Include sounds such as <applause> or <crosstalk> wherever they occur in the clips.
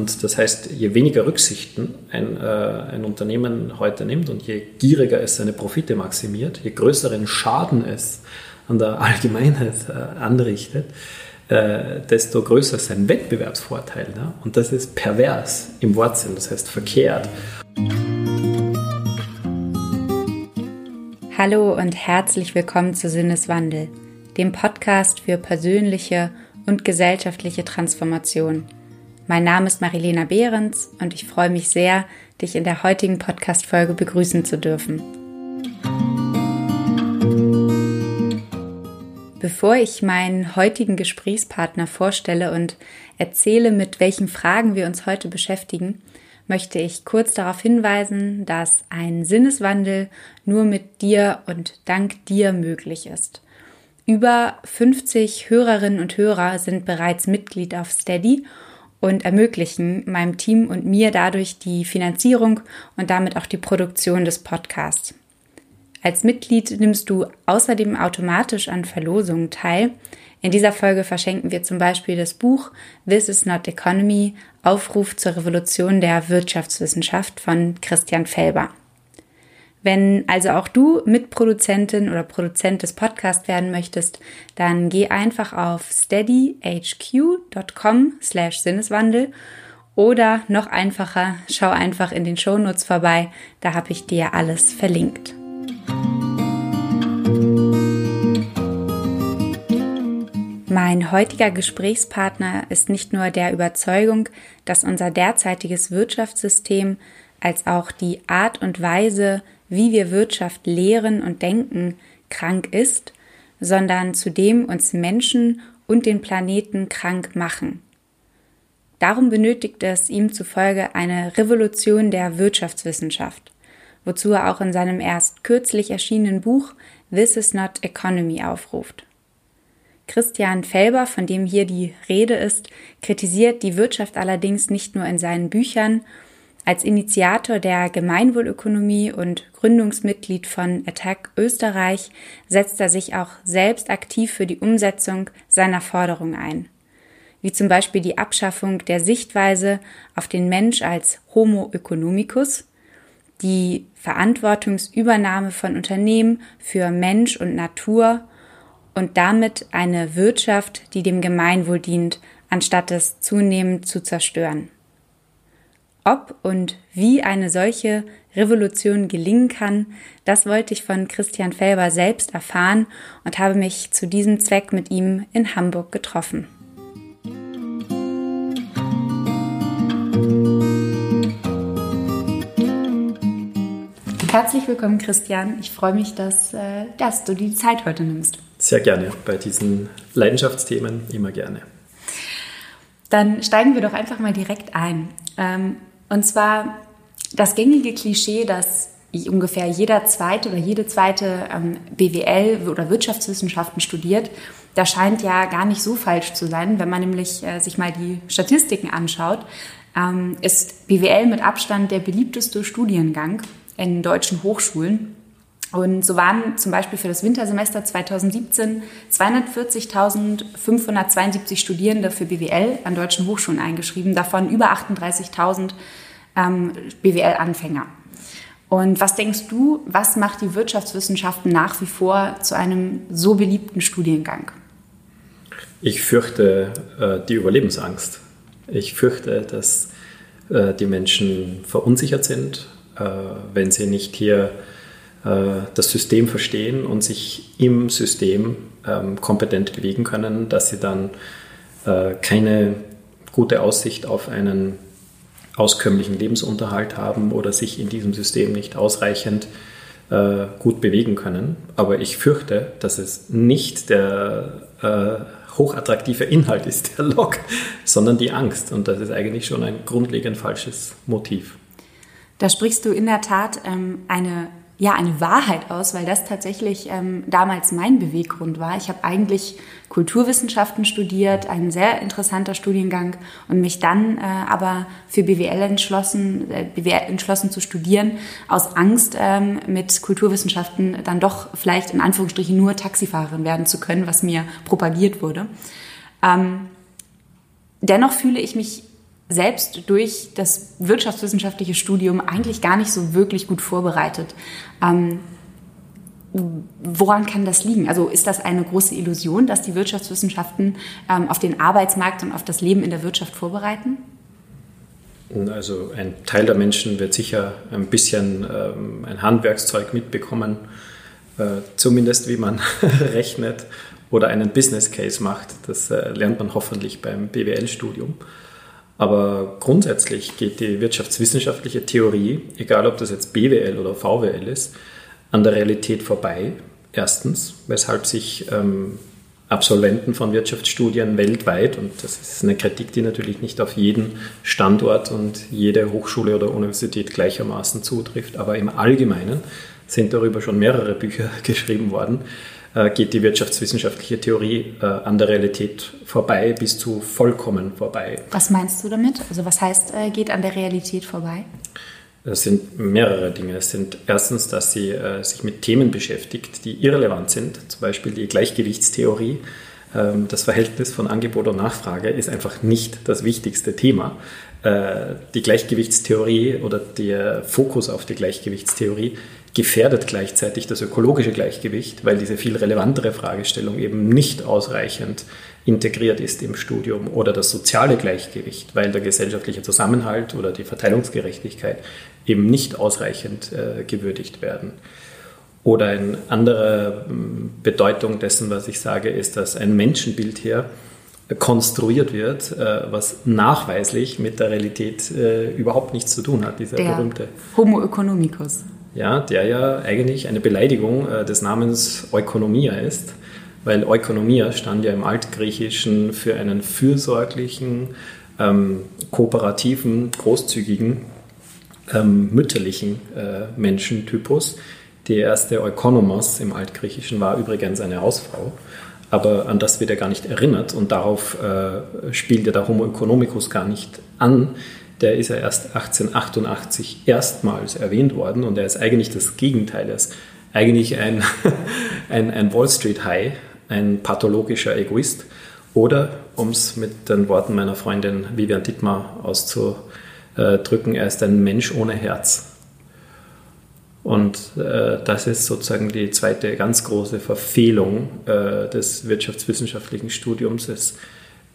Und das heißt, je weniger Rücksichten ein, äh, ein Unternehmen heute nimmt und je gieriger es seine Profite maximiert, je größeren Schaden es an der <laughs> Allgemeinheit äh, anrichtet, äh, desto größer ist sein Wettbewerbsvorteil. Ne? Und das ist pervers im Wortsinn, das heißt verkehrt. Hallo und herzlich willkommen zu Sinneswandel, dem Podcast für persönliche und gesellschaftliche Transformation. Mein Name ist Marilena Behrens und ich freue mich sehr, dich in der heutigen Podcast-Folge begrüßen zu dürfen. Bevor ich meinen heutigen Gesprächspartner vorstelle und erzähle, mit welchen Fragen wir uns heute beschäftigen, möchte ich kurz darauf hinweisen, dass ein Sinneswandel nur mit dir und dank dir möglich ist. Über 50 Hörerinnen und Hörer sind bereits Mitglied auf Steady und ermöglichen meinem Team und mir dadurch die Finanzierung und damit auch die Produktion des Podcasts. Als Mitglied nimmst du außerdem automatisch an Verlosungen teil. In dieser Folge verschenken wir zum Beispiel das Buch This is not Economy, Aufruf zur Revolution der Wirtschaftswissenschaft von Christian Felber. Wenn also auch du Mitproduzentin oder Produzent des Podcasts werden möchtest, dann geh einfach auf steadyhq.com slash Sinneswandel oder noch einfacher, schau einfach in den Shownotes vorbei, da habe ich dir alles verlinkt. Mein heutiger Gesprächspartner ist nicht nur der Überzeugung, dass unser derzeitiges Wirtschaftssystem als auch die Art und Weise, wie wir Wirtschaft lehren und denken, krank ist, sondern zudem uns Menschen und den Planeten krank machen. Darum benötigt es ihm zufolge eine Revolution der Wirtschaftswissenschaft, wozu er auch in seinem erst kürzlich erschienenen Buch This is not Economy aufruft. Christian Felber, von dem hier die Rede ist, kritisiert die Wirtschaft allerdings nicht nur in seinen Büchern. Als Initiator der Gemeinwohlökonomie und Gründungsmitglied von Attack Österreich setzt er sich auch selbst aktiv für die Umsetzung seiner Forderung ein. Wie zum Beispiel die Abschaffung der Sichtweise auf den Mensch als Homo economicus, die Verantwortungsübernahme von Unternehmen für Mensch und Natur und damit eine Wirtschaft, die dem Gemeinwohl dient, anstatt es zunehmend zu zerstören. Ob und wie eine solche Revolution gelingen kann, das wollte ich von Christian Felber selbst erfahren und habe mich zu diesem Zweck mit ihm in Hamburg getroffen. Herzlich willkommen, Christian. Ich freue mich, dass, äh, dass du die Zeit heute nimmst. Sehr gerne. Bei diesen Leidenschaftsthemen immer gerne. Dann steigen wir doch einfach mal direkt ein. Und zwar das gängige Klischee, dass ungefähr jeder zweite oder jede zweite ähm, BWL oder Wirtschaftswissenschaften studiert, das scheint ja gar nicht so falsch zu sein, wenn man nämlich äh, sich mal die Statistiken anschaut. Ähm, ist BWL mit Abstand der beliebteste Studiengang in deutschen Hochschulen. Und so waren zum Beispiel für das Wintersemester 2017 240.572 Studierende für BWL an deutschen Hochschulen eingeschrieben, davon über 38.000 ähm, BWL-Anfänger. Und was denkst du, was macht die Wirtschaftswissenschaften nach wie vor zu einem so beliebten Studiengang? Ich fürchte äh, die Überlebensangst. Ich fürchte, dass äh, die Menschen verunsichert sind, äh, wenn sie nicht hier das System verstehen und sich im System ähm, kompetent bewegen können, dass sie dann äh, keine gute Aussicht auf einen auskömmlichen Lebensunterhalt haben oder sich in diesem System nicht ausreichend äh, gut bewegen können. Aber ich fürchte, dass es nicht der hochattraktive Inhalt ist, der Log, sondern die Angst. Und das ist eigentlich schon ein grundlegend falsches Motiv. Da sprichst du in der Tat ähm, eine ja eine Wahrheit aus, weil das tatsächlich ähm, damals mein Beweggrund war. Ich habe eigentlich Kulturwissenschaften studiert, ein sehr interessanter Studiengang und mich dann äh, aber für BWL entschlossen, äh, BWL entschlossen zu studieren, aus Angst ähm, mit Kulturwissenschaften dann doch vielleicht in Anführungsstrichen nur Taxifahrerin werden zu können, was mir propagiert wurde. Ähm, dennoch fühle ich mich selbst durch das wirtschaftswissenschaftliche Studium eigentlich gar nicht so wirklich gut vorbereitet. Ähm, woran kann das liegen? Also ist das eine große Illusion, dass die Wirtschaftswissenschaften ähm, auf den Arbeitsmarkt und auf das Leben in der Wirtschaft vorbereiten? Also ein Teil der Menschen wird sicher ein bisschen ähm, ein Handwerkszeug mitbekommen, äh, zumindest wie man <laughs> rechnet oder einen Business Case macht. Das äh, lernt man hoffentlich beim BWL-Studium. Aber grundsätzlich geht die wirtschaftswissenschaftliche Theorie, egal ob das jetzt BWL oder VWL ist, an der Realität vorbei. Erstens, weshalb sich ähm, Absolventen von Wirtschaftsstudien weltweit, und das ist eine Kritik, die natürlich nicht auf jeden Standort und jede Hochschule oder Universität gleichermaßen zutrifft, aber im Allgemeinen sind darüber schon mehrere Bücher <laughs> geschrieben worden, geht die wirtschaftswissenschaftliche Theorie äh, an der Realität vorbei bis zu vollkommen vorbei. Was meinst du damit? Also was heißt, äh, geht an der Realität vorbei? Es sind mehrere Dinge. Es sind erstens, dass sie äh, sich mit Themen beschäftigt, die irrelevant sind, zum Beispiel die Gleichgewichtstheorie. Ähm, das Verhältnis von Angebot und Nachfrage ist einfach nicht das wichtigste Thema. Äh, die Gleichgewichtstheorie oder der Fokus auf die Gleichgewichtstheorie gefährdet gleichzeitig das ökologische Gleichgewicht, weil diese viel relevantere Fragestellung eben nicht ausreichend integriert ist im Studium oder das soziale Gleichgewicht, weil der gesellschaftliche Zusammenhalt oder die Verteilungsgerechtigkeit eben nicht ausreichend äh, gewürdigt werden. Oder eine andere hm, Bedeutung dessen, was ich sage, ist, dass ein Menschenbild hier konstruiert wird, äh, was nachweislich mit der Realität äh, überhaupt nichts zu tun hat, dieser der berühmte Homo economicus. Ja, der ja eigentlich eine Beleidigung äh, des Namens Ökonomia ist weil Ökonomia stand ja im Altgriechischen für einen fürsorglichen, ähm, kooperativen, großzügigen, ähm, mütterlichen äh, Menschentypus. Die erste Ökonomos im Altgriechischen war übrigens eine Hausfrau, aber an das wird er gar nicht erinnert und darauf äh, spielt ja der Homo economicus gar nicht an. Der ist ja erst 1888 erstmals erwähnt worden und er ist eigentlich das Gegenteil. Er ist eigentlich ein, <laughs> ein, ein Wall Street High, ein pathologischer Egoist oder, um es mit den Worten meiner Freundin Vivian Dittmar auszudrücken, er ist ein Mensch ohne Herz. Und äh, das ist sozusagen die zweite ganz große Verfehlung äh, des wirtschaftswissenschaftlichen Studiums. Es,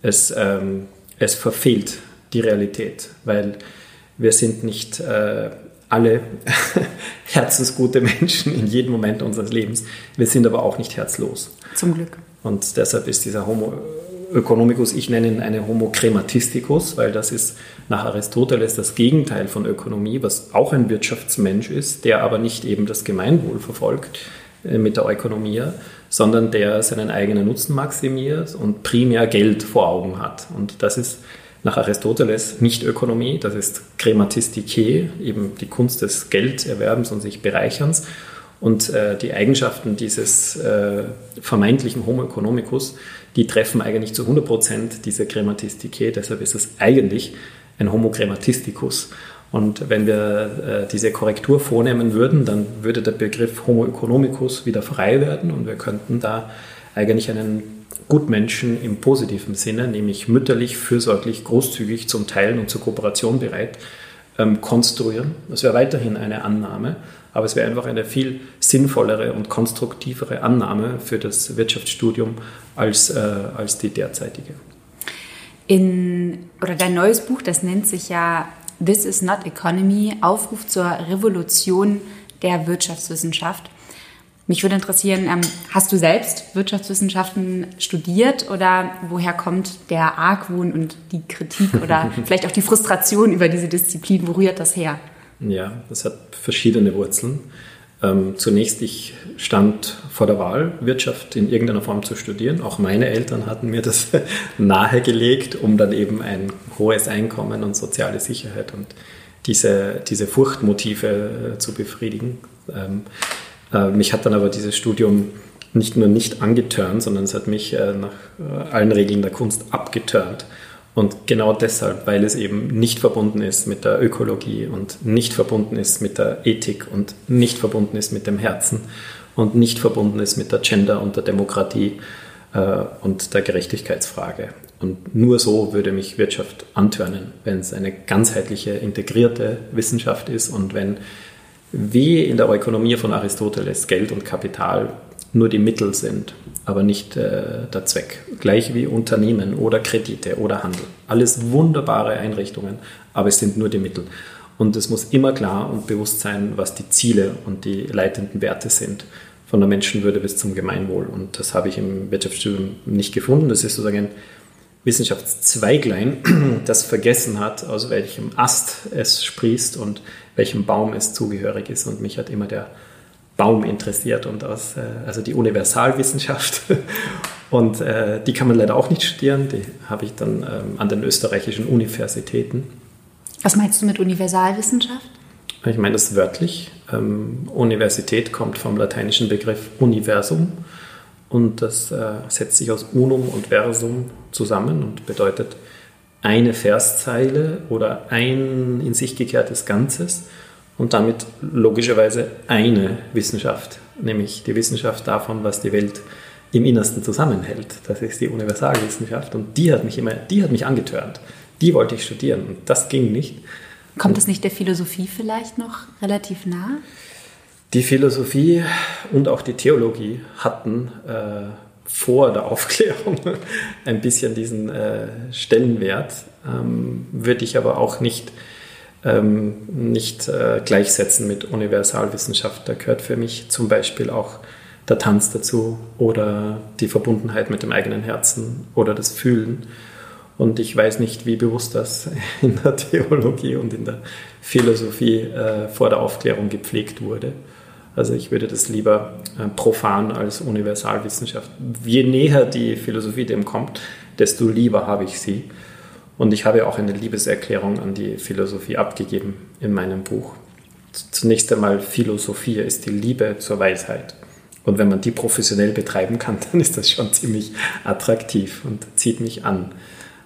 es, ähm, es verfehlt die Realität, weil wir sind nicht äh, alle <laughs> herzensgute Menschen in jedem Moment unseres Lebens. Wir sind aber auch nicht herzlos. Zum Glück. Und deshalb ist dieser Homo economicus, ich nenne ihn eine Homo crematisticus, weil das ist nach Aristoteles das Gegenteil von Ökonomie, was auch ein Wirtschaftsmensch ist, der aber nicht eben das Gemeinwohl verfolgt äh, mit der Ökonomie, sondern der seinen eigenen Nutzen maximiert und primär Geld vor Augen hat. Und das ist nach Aristoteles nicht Ökonomie, das ist Krematistike, eben die Kunst des Gelderwerbens und sich Bereicherns. Und äh, die Eigenschaften dieses äh, vermeintlichen Homo economicus, die treffen eigentlich zu 100 Prozent diese Krematistike. Deshalb ist es eigentlich ein Homo crematisticus. Und wenn wir äh, diese Korrektur vornehmen würden, dann würde der Begriff Homo economicus wieder frei werden und wir könnten da eigentlich einen Gutmenschen im positiven Sinne, nämlich mütterlich, fürsorglich, großzügig zum Teilen und zur Kooperation bereit, ähm, konstruieren. Das wäre weiterhin eine Annahme, aber es wäre einfach eine viel sinnvollere und konstruktivere Annahme für das Wirtschaftsstudium als, äh, als die derzeitige. In, oder dein neues Buch, das nennt sich ja This is not Economy, Aufruf zur Revolution der Wirtschaftswissenschaft. Mich würde interessieren, ähm, hast du selbst Wirtschaftswissenschaften studiert oder woher kommt der Argwohn und die Kritik <laughs> oder vielleicht auch die Frustration über diese Disziplin? Wo rührt das her? Ja, das hat verschiedene Wurzeln. Ähm, zunächst, ich stand vor der Wahl, Wirtschaft in irgendeiner Form zu studieren. Auch meine Eltern hatten mir das <laughs> nahegelegt, um dann eben ein hohes Einkommen und soziale Sicherheit und diese, diese Furchtmotive äh, zu befriedigen. Ähm, äh, mich hat dann aber dieses Studium nicht nur nicht angeturnt, sondern es hat mich äh, nach äh, allen Regeln der Kunst abgeturnt. Und genau deshalb, weil es eben nicht verbunden ist mit der Ökologie und nicht verbunden ist mit der Ethik und nicht verbunden ist mit dem Herzen und nicht verbunden ist mit der Gender und der Demokratie und der Gerechtigkeitsfrage. Und nur so würde mich Wirtschaft antörnen, wenn es eine ganzheitliche, integrierte Wissenschaft ist und wenn, wie in der Ökonomie von Aristoteles, Geld und Kapital nur die Mittel sind, aber nicht äh, der Zweck. Gleich wie Unternehmen oder Kredite oder Handel. Alles wunderbare Einrichtungen, aber es sind nur die Mittel. Und es muss immer klar und bewusst sein, was die Ziele und die leitenden Werte sind von der Menschenwürde bis zum Gemeinwohl. Und das habe ich im Wirtschaftsstudium nicht gefunden. Das ist sozusagen ein Wissenschaftszweiglein, <clears throat> das vergessen hat, aus welchem Ast es sprießt und welchem Baum es zugehörig ist. Und mich hat immer der Baum interessiert und aus, äh, also die Universalwissenschaft. <laughs> Und äh, die kann man leider auch nicht studieren. Die habe ich dann ähm, an den österreichischen Universitäten. Was meinst du mit Universalwissenschaft? Ich meine das wörtlich. Ähm, Universität kommt vom lateinischen Begriff Universum und das äh, setzt sich aus Unum und Versum zusammen und bedeutet eine Verszeile oder ein in sich gekehrtes Ganzes und damit logischerweise eine Wissenschaft, nämlich die Wissenschaft davon, was die Welt im Innersten zusammenhält. Das ist die Universalwissenschaft und die hat mich immer, die hat mich angetörnt. Die wollte ich studieren und das ging nicht. Kommt es nicht der Philosophie vielleicht noch relativ nah? Die Philosophie und auch die Theologie hatten äh, vor der <laughs> Aufklärung ein bisschen diesen äh, Stellenwert, ähm, würde ich aber auch nicht, ähm, nicht äh, gleichsetzen mit Universalwissenschaft. Da gehört für mich zum Beispiel auch der Tanz dazu oder die Verbundenheit mit dem eigenen Herzen oder das Fühlen. Und ich weiß nicht, wie bewusst das <laughs> in der Theologie und in der Philosophie äh, vor der Aufklärung gepflegt wurde. Also ich würde das lieber äh, profan als Universalwissenschaft. Je näher die Philosophie dem kommt, desto lieber habe ich sie. Und ich habe auch eine Liebeserklärung an die Philosophie abgegeben in meinem Buch. Zunächst einmal, Philosophie ist die Liebe zur Weisheit. Und wenn man die professionell betreiben kann, <laughs> dann ist das schon ziemlich attraktiv und zieht mich an.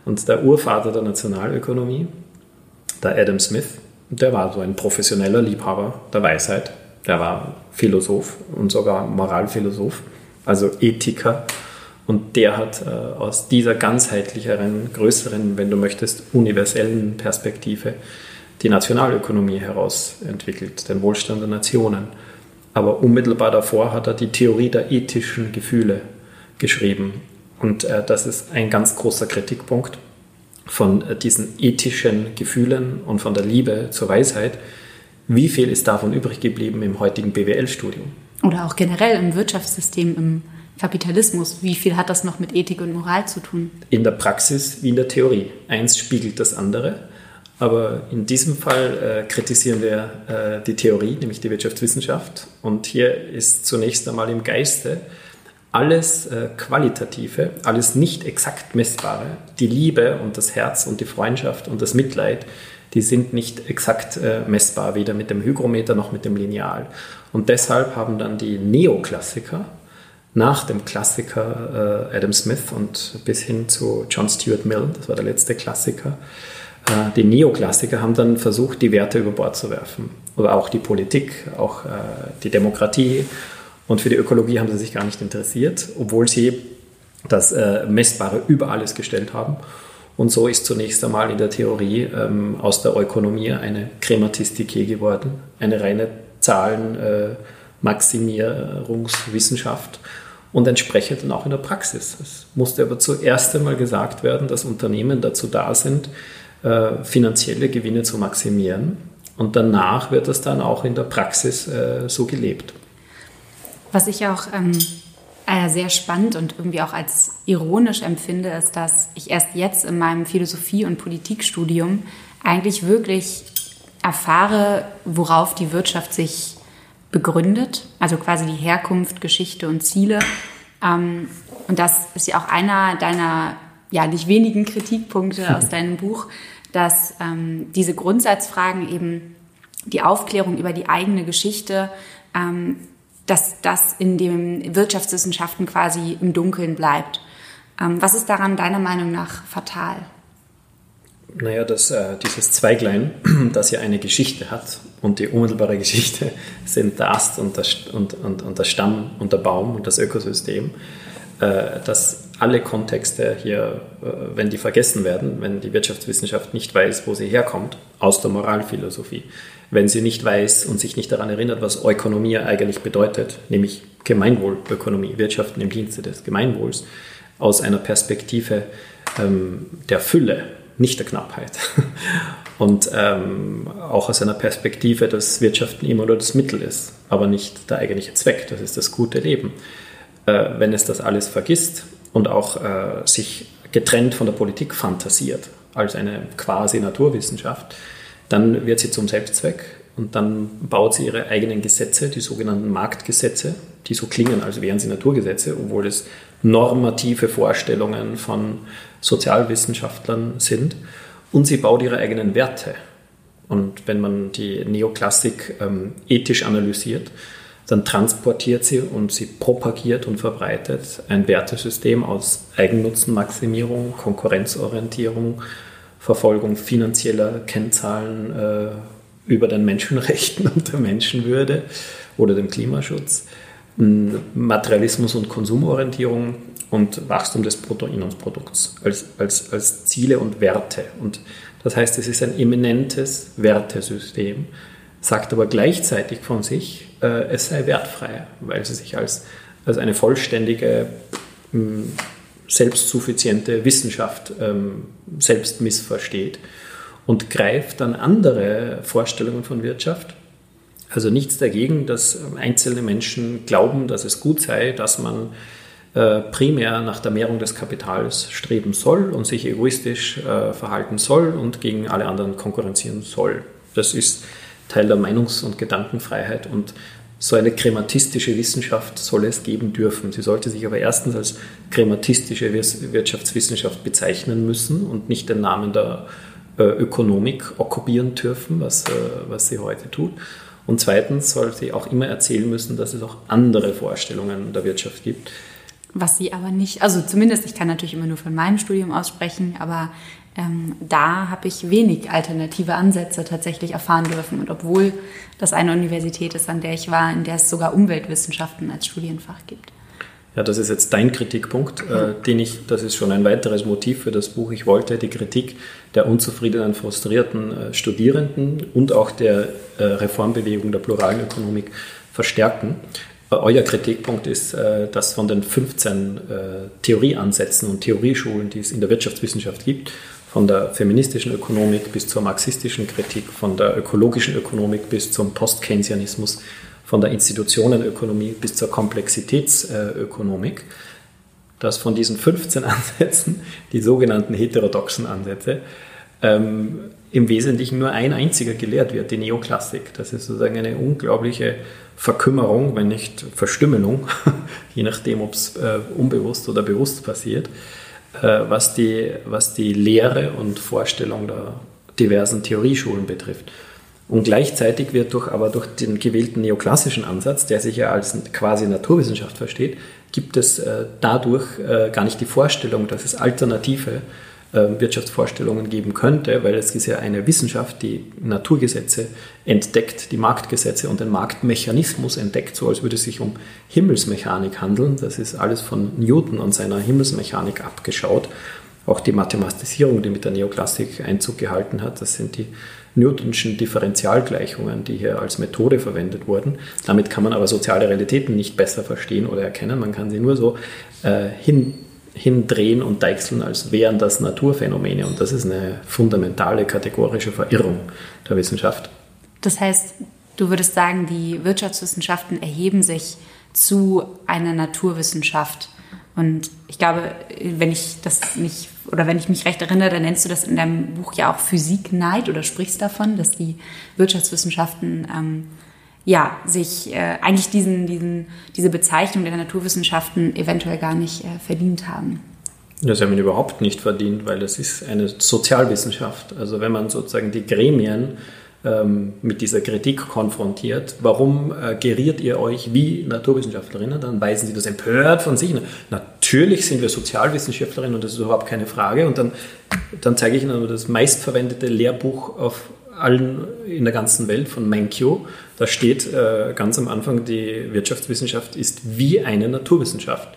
Und der Urvater der Nationalökonomie, der Adam Smith, der war so ein professioneller Liebhaber der Weisheit. Der war Philosoph und sogar Moralphilosoph, also Ethiker. Und der hat äh, aus dieser ganzheitlicheren, größeren, wenn du möchtest, universellen Perspektive die Nationalökonomie herausentwickelt, den Wohlstand der Nationen. Aber unmittelbar davor hat er die Theorie der ethischen Gefühle geschrieben. Und äh, das ist ein ganz großer Kritikpunkt von äh, diesen ethischen Gefühlen und von der Liebe zur Weisheit. Wie viel ist davon übrig geblieben im heutigen BWL-Studium? Oder auch generell im Wirtschaftssystem, im Kapitalismus. Wie viel hat das noch mit Ethik und Moral zu tun? In der Praxis wie in der Theorie. Eins spiegelt das andere. Aber in diesem Fall äh, kritisieren wir äh, die Theorie, nämlich die Wirtschaftswissenschaft. Und hier ist zunächst einmal im Geiste alles äh, Qualitative, alles nicht exakt Messbare, die Liebe und das Herz und die Freundschaft und das Mitleid, die sind nicht exakt äh, messbar, weder mit dem Hygrometer noch mit dem Lineal. Und deshalb haben dann die Neoklassiker nach dem Klassiker äh, Adam Smith und bis hin zu John Stuart Mill, das war der letzte Klassiker, äh, die Neoklassiker haben dann versucht, die Werte über Bord zu werfen. Oder auch die Politik, auch äh, die Demokratie und für die Ökologie haben sie sich gar nicht interessiert, obwohl sie das äh, Messbare über alles gestellt haben. Und so ist zunächst einmal in der Theorie ähm, aus der Ökonomie eine Krematistike geworden, eine reine Zahlenmaximierungswissenschaft äh, und entsprechend dann auch in der Praxis. Es musste aber zuerst einmal gesagt werden, dass Unternehmen dazu da sind, äh, finanzielle Gewinne zu maximieren. Und danach wird das dann auch in der Praxis äh, so gelebt. Was ich auch ähm, äh, sehr spannend und irgendwie auch als ironisch empfinde, ist, dass ich erst jetzt in meinem Philosophie- und Politikstudium eigentlich wirklich erfahre, worauf die Wirtschaft sich begründet, also quasi die Herkunft, Geschichte und Ziele. Ähm, und das ist ja auch einer deiner ja nicht wenigen Kritikpunkte aus <laughs> deinem Buch, dass ähm, diese Grundsatzfragen eben die Aufklärung über die eigene Geschichte ähm, dass das in den Wirtschaftswissenschaften quasi im Dunkeln bleibt. Ähm, was ist daran deiner Meinung nach fatal? Naja, dass äh, dieses Zweiglein, <clears throat> das ja eine Geschichte hat und die unmittelbare Geschichte <laughs> sind der Ast und der, und, und, und der Stamm und der Baum und das Ökosystem, äh, dass alle Kontexte hier, äh, wenn die vergessen werden, wenn die Wirtschaftswissenschaft nicht weiß, wo sie herkommt, aus der Moralphilosophie, wenn sie nicht weiß und sich nicht daran erinnert, was Ökonomie eigentlich bedeutet, nämlich Gemeinwohlökonomie, Wirtschaften im Dienste des Gemeinwohls, aus einer Perspektive ähm, der Fülle, nicht der Knappheit. <laughs> Und ähm, auch aus einer Perspektive, dass Wirtschaften immer nur das Mittel ist, aber nicht der eigentliche Zweck, das ist das gute Leben. Äh, wenn es das alles vergisst und auch äh, sich getrennt von der Politik fantasiert, als eine quasi Naturwissenschaft, dann wird sie zum Selbstzweck und dann baut sie ihre eigenen Gesetze, die sogenannten Marktgesetze, die so klingen, als wären sie Naturgesetze, obwohl es normative Vorstellungen von Sozialwissenschaftlern sind. Und sie baut ihre eigenen Werte. Und wenn man die Neoklassik ähm, ethisch analysiert, dann transportiert sie und sie propagiert und verbreitet ein Wertesystem aus Eigennutzenmaximierung, Konkurrenzorientierung, Verfolgung finanzieller Kennzahlen äh, über den Menschenrechten und der Menschenwürde oder dem Klimaschutz, Materialismus und Konsumorientierung und Wachstum des Bruttoinlandsprodukts als, als, als Ziele und Werte. Und das heißt, es ist ein eminentes Wertesystem, sagt aber gleichzeitig von sich, äh, es sei wertfrei, weil sie sich als, als eine vollständige, mh, selbstsuffiziente Wissenschaft ähm, selbst missversteht und greift dann andere Vorstellungen von Wirtschaft. Also nichts dagegen, dass einzelne Menschen glauben, dass es gut sei, dass man äh, primär nach der Mehrung des Kapitals streben soll und sich egoistisch äh, verhalten soll und gegen alle anderen konkurrenzieren soll. Das ist Teil der Meinungs- und Gedankenfreiheit und so eine krematistische Wissenschaft soll es geben dürfen. Sie sollte sich aber erstens als krematistische Wirtschaftswissenschaft bezeichnen müssen und nicht den Namen der äh, Ökonomik okkupieren dürfen, was, äh, was sie heute tut. Und zweitens soll sie auch immer erzählen müssen, dass es auch andere Vorstellungen der Wirtschaft gibt. Was sie aber nicht, also zumindest, ich kann natürlich immer nur von meinem Studium aussprechen, aber ähm, da habe ich wenig alternative Ansätze tatsächlich erfahren dürfen. Und obwohl das eine Universität ist, an der ich war, in der es sogar Umweltwissenschaften als Studienfach gibt. Ja, das ist jetzt dein Kritikpunkt, äh, den ich, das ist schon ein weiteres Motiv für das Buch. Ich wollte die Kritik der unzufriedenen, frustrierten äh, Studierenden und auch der äh, Reformbewegung der pluralen Ökonomik verstärken. Äh, euer Kritikpunkt ist, äh, dass von den 15 äh, Theorieansätzen und Theorieschulen, die es in der Wirtschaftswissenschaft gibt, von der feministischen Ökonomik bis zur marxistischen Kritik, von der ökologischen Ökonomik bis zum Post-Keynesianismus, von der Institutionenökonomie bis zur Komplexitätsökonomik, dass von diesen 15 <laughs> Ansätzen, die sogenannten heterodoxen Ansätze, ähm, im Wesentlichen nur ein einziger gelehrt wird, die Neoklassik. Das ist sozusagen eine unglaubliche Verkümmerung, wenn nicht Verstümmelung, <laughs> je nachdem, ob es äh, unbewusst oder bewusst passiert äh, was, die, was die Lehre und Vorstellung der diversen Theorieschulen betrifft. Und gleichzeitig wird durch, aber durch den gewählten neoklassischen Ansatz, der sich ja als quasi Naturwissenschaft versteht, gibt es äh, dadurch äh, gar nicht die Vorstellung, dass es alternative ähm, Wirtschaftsvorstellungen geben könnte, weil es ist ja eine Wissenschaft, die Naturgesetze entdeckt, die Marktgesetze und den Marktmechanismus entdeckt, so als würde es sich um Himmelsmechanik handeln. Das ist alles von Newton und seiner Himmelsmechanik abgeschaut. Auch die Mathematisierung, die mit der Neoklassik Einzug gehalten hat, das sind die Newtonschen Differentialgleichungen, die hier als Methode verwendet wurden. Damit kann man aber soziale Realitäten nicht besser verstehen oder erkennen. Man kann sie nur so äh, hin hindrehen und deichseln, als wären das Naturphänomene. Und das ist eine fundamentale kategorische Verirrung der Wissenschaft. Das heißt, du würdest sagen, die Wirtschaftswissenschaften erheben sich zu einer Naturwissenschaft. Und ich glaube, wenn ich das nicht oder wenn ich mich recht erinnere, dann nennst du das in deinem Buch ja auch Physikneid oder sprichst davon, dass die Wirtschaftswissenschaften ähm, ja, sich äh, eigentlich diesen, diesen, diese Bezeichnung der Naturwissenschaften eventuell gar nicht äh, verdient haben. Das haben wir überhaupt nicht verdient, weil es ist eine Sozialwissenschaft. Also wenn man sozusagen die Gremien ähm, mit dieser Kritik konfrontiert, warum äh, geriert ihr euch wie Naturwissenschaftlerinnen, dann weisen sie das empört von sich. Natürlich sind wir Sozialwissenschaftlerinnen und das ist überhaupt keine Frage. Und dann, dann zeige ich ihnen das meistverwendete Lehrbuch auf allen in der ganzen Welt von Menkyo. Da steht äh, ganz am Anfang, die Wirtschaftswissenschaft ist wie eine Naturwissenschaft.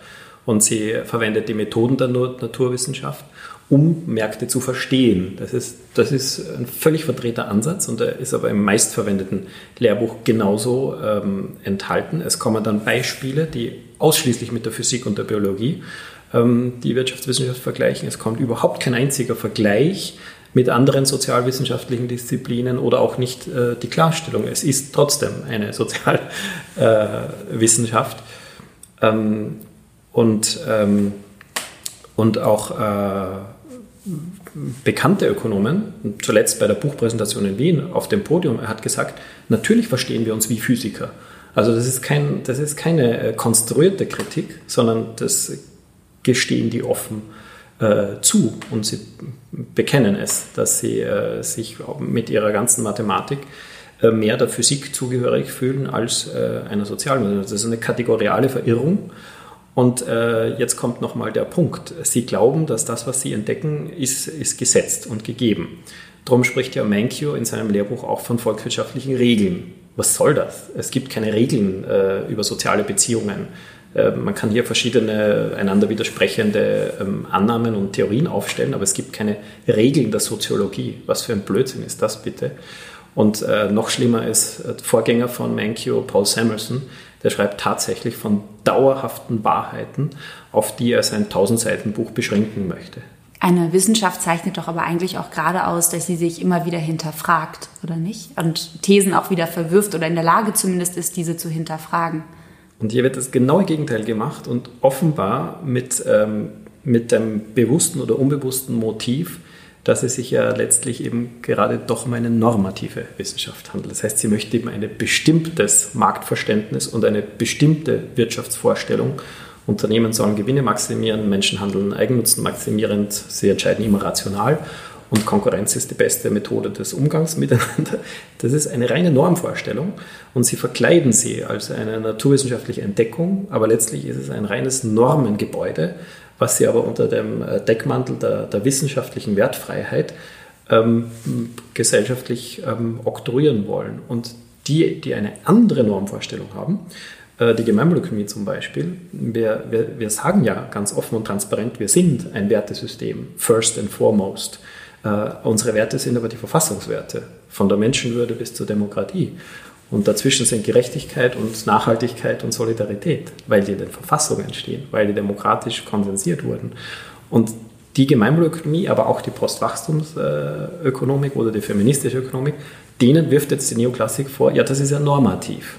und sie verwendet die Methoden der Naturwissenschaft, um Märkte zu verstehen. Das ist, das ist ein völlig verdrehter Ansatz und er ist aber im meistverwendeten Lehrbuch genauso ähm, enthalten. Es kommen dann Beispiele, die ausschließlich mit der Physik und der Biologie ähm, die Wirtschaftswissenschaft vergleichen. Es kommt überhaupt kein einziger Vergleich mit anderen sozialwissenschaftlichen Disziplinen oder auch nicht äh, die Klarstellung. Es ist trotzdem eine Sozialwissenschaft. Äh, ähm, und, ähm, und auch äh, bekannte Ökonomen, zuletzt bei der Buchpräsentation in Wien auf dem Podium, er hat gesagt, natürlich verstehen wir uns wie Physiker. Also das ist, kein, das ist keine äh, konstruierte Kritik, sondern das gestehen die offen äh, zu und sie bekennen es, dass sie äh, sich mit ihrer ganzen Mathematik äh, mehr der Physik zugehörig fühlen als äh, einer Sozialwissenschaft. Das ist eine kategoriale Verirrung. Und äh, jetzt kommt nochmal der Punkt. Sie glauben, dass das, was Sie entdecken, ist, ist gesetzt und gegeben. Darum spricht ja Mankio in seinem Lehrbuch auch von volkswirtschaftlichen Regeln. Was soll das? Es gibt keine Regeln äh, über soziale Beziehungen. Äh, man kann hier verschiedene einander widersprechende ähm, Annahmen und Theorien aufstellen, aber es gibt keine Regeln der Soziologie. Was für ein Blödsinn ist das bitte? Und äh, noch schlimmer ist, äh, Vorgänger von Mankio, Paul Samuelson, der schreibt tatsächlich von dauerhaften Wahrheiten, auf die er sein 1000 Seiten Buch beschränken möchte. Eine Wissenschaft zeichnet doch aber eigentlich auch gerade aus, dass sie sich immer wieder hinterfragt, oder nicht? Und Thesen auch wieder verwirft oder in der Lage zumindest ist, diese zu hinterfragen. Und hier wird das genaue Gegenteil gemacht und offenbar mit, ähm, mit dem bewussten oder unbewussten Motiv, dass es sich ja letztlich eben gerade doch um eine normative Wissenschaft handelt. Das heißt, sie möchte eben ein bestimmtes Marktverständnis und eine bestimmte Wirtschaftsvorstellung. Unternehmen sollen Gewinne maximieren, Menschen handeln eigennutzen maximierend, sie entscheiden immer rational und Konkurrenz ist die beste Methode des Umgangs miteinander. Das ist eine reine Normvorstellung und sie verkleiden sie als eine naturwissenschaftliche Entdeckung, aber letztlich ist es ein reines Normengebäude, was sie aber unter dem äh, Deckmantel der, der wissenschaftlichen Wertfreiheit ähm, gesellschaftlich ähm, oktroyieren wollen. Und die, die eine andere Normvorstellung haben, äh, die Gemeinwohlökonomie zum Beispiel, wir, wir, wir sagen ja ganz offen und transparent, wir sind ein Wertesystem, first and foremost. Uh, unsere Werte sind aber die Verfassungswerte, von der Menschenwürde bis zur Demokratie. Und dazwischen sind Gerechtigkeit und Nachhaltigkeit und Solidarität, weil die in den Verfassungen stehen, weil die demokratisch konsensiert wurden. Und die Gemeinwohlökonomie, aber auch die Postwachstumsökonomik oder die feministische Ökonomik, denen wirft jetzt die Neoklassik vor, ja, das ist ja normativ.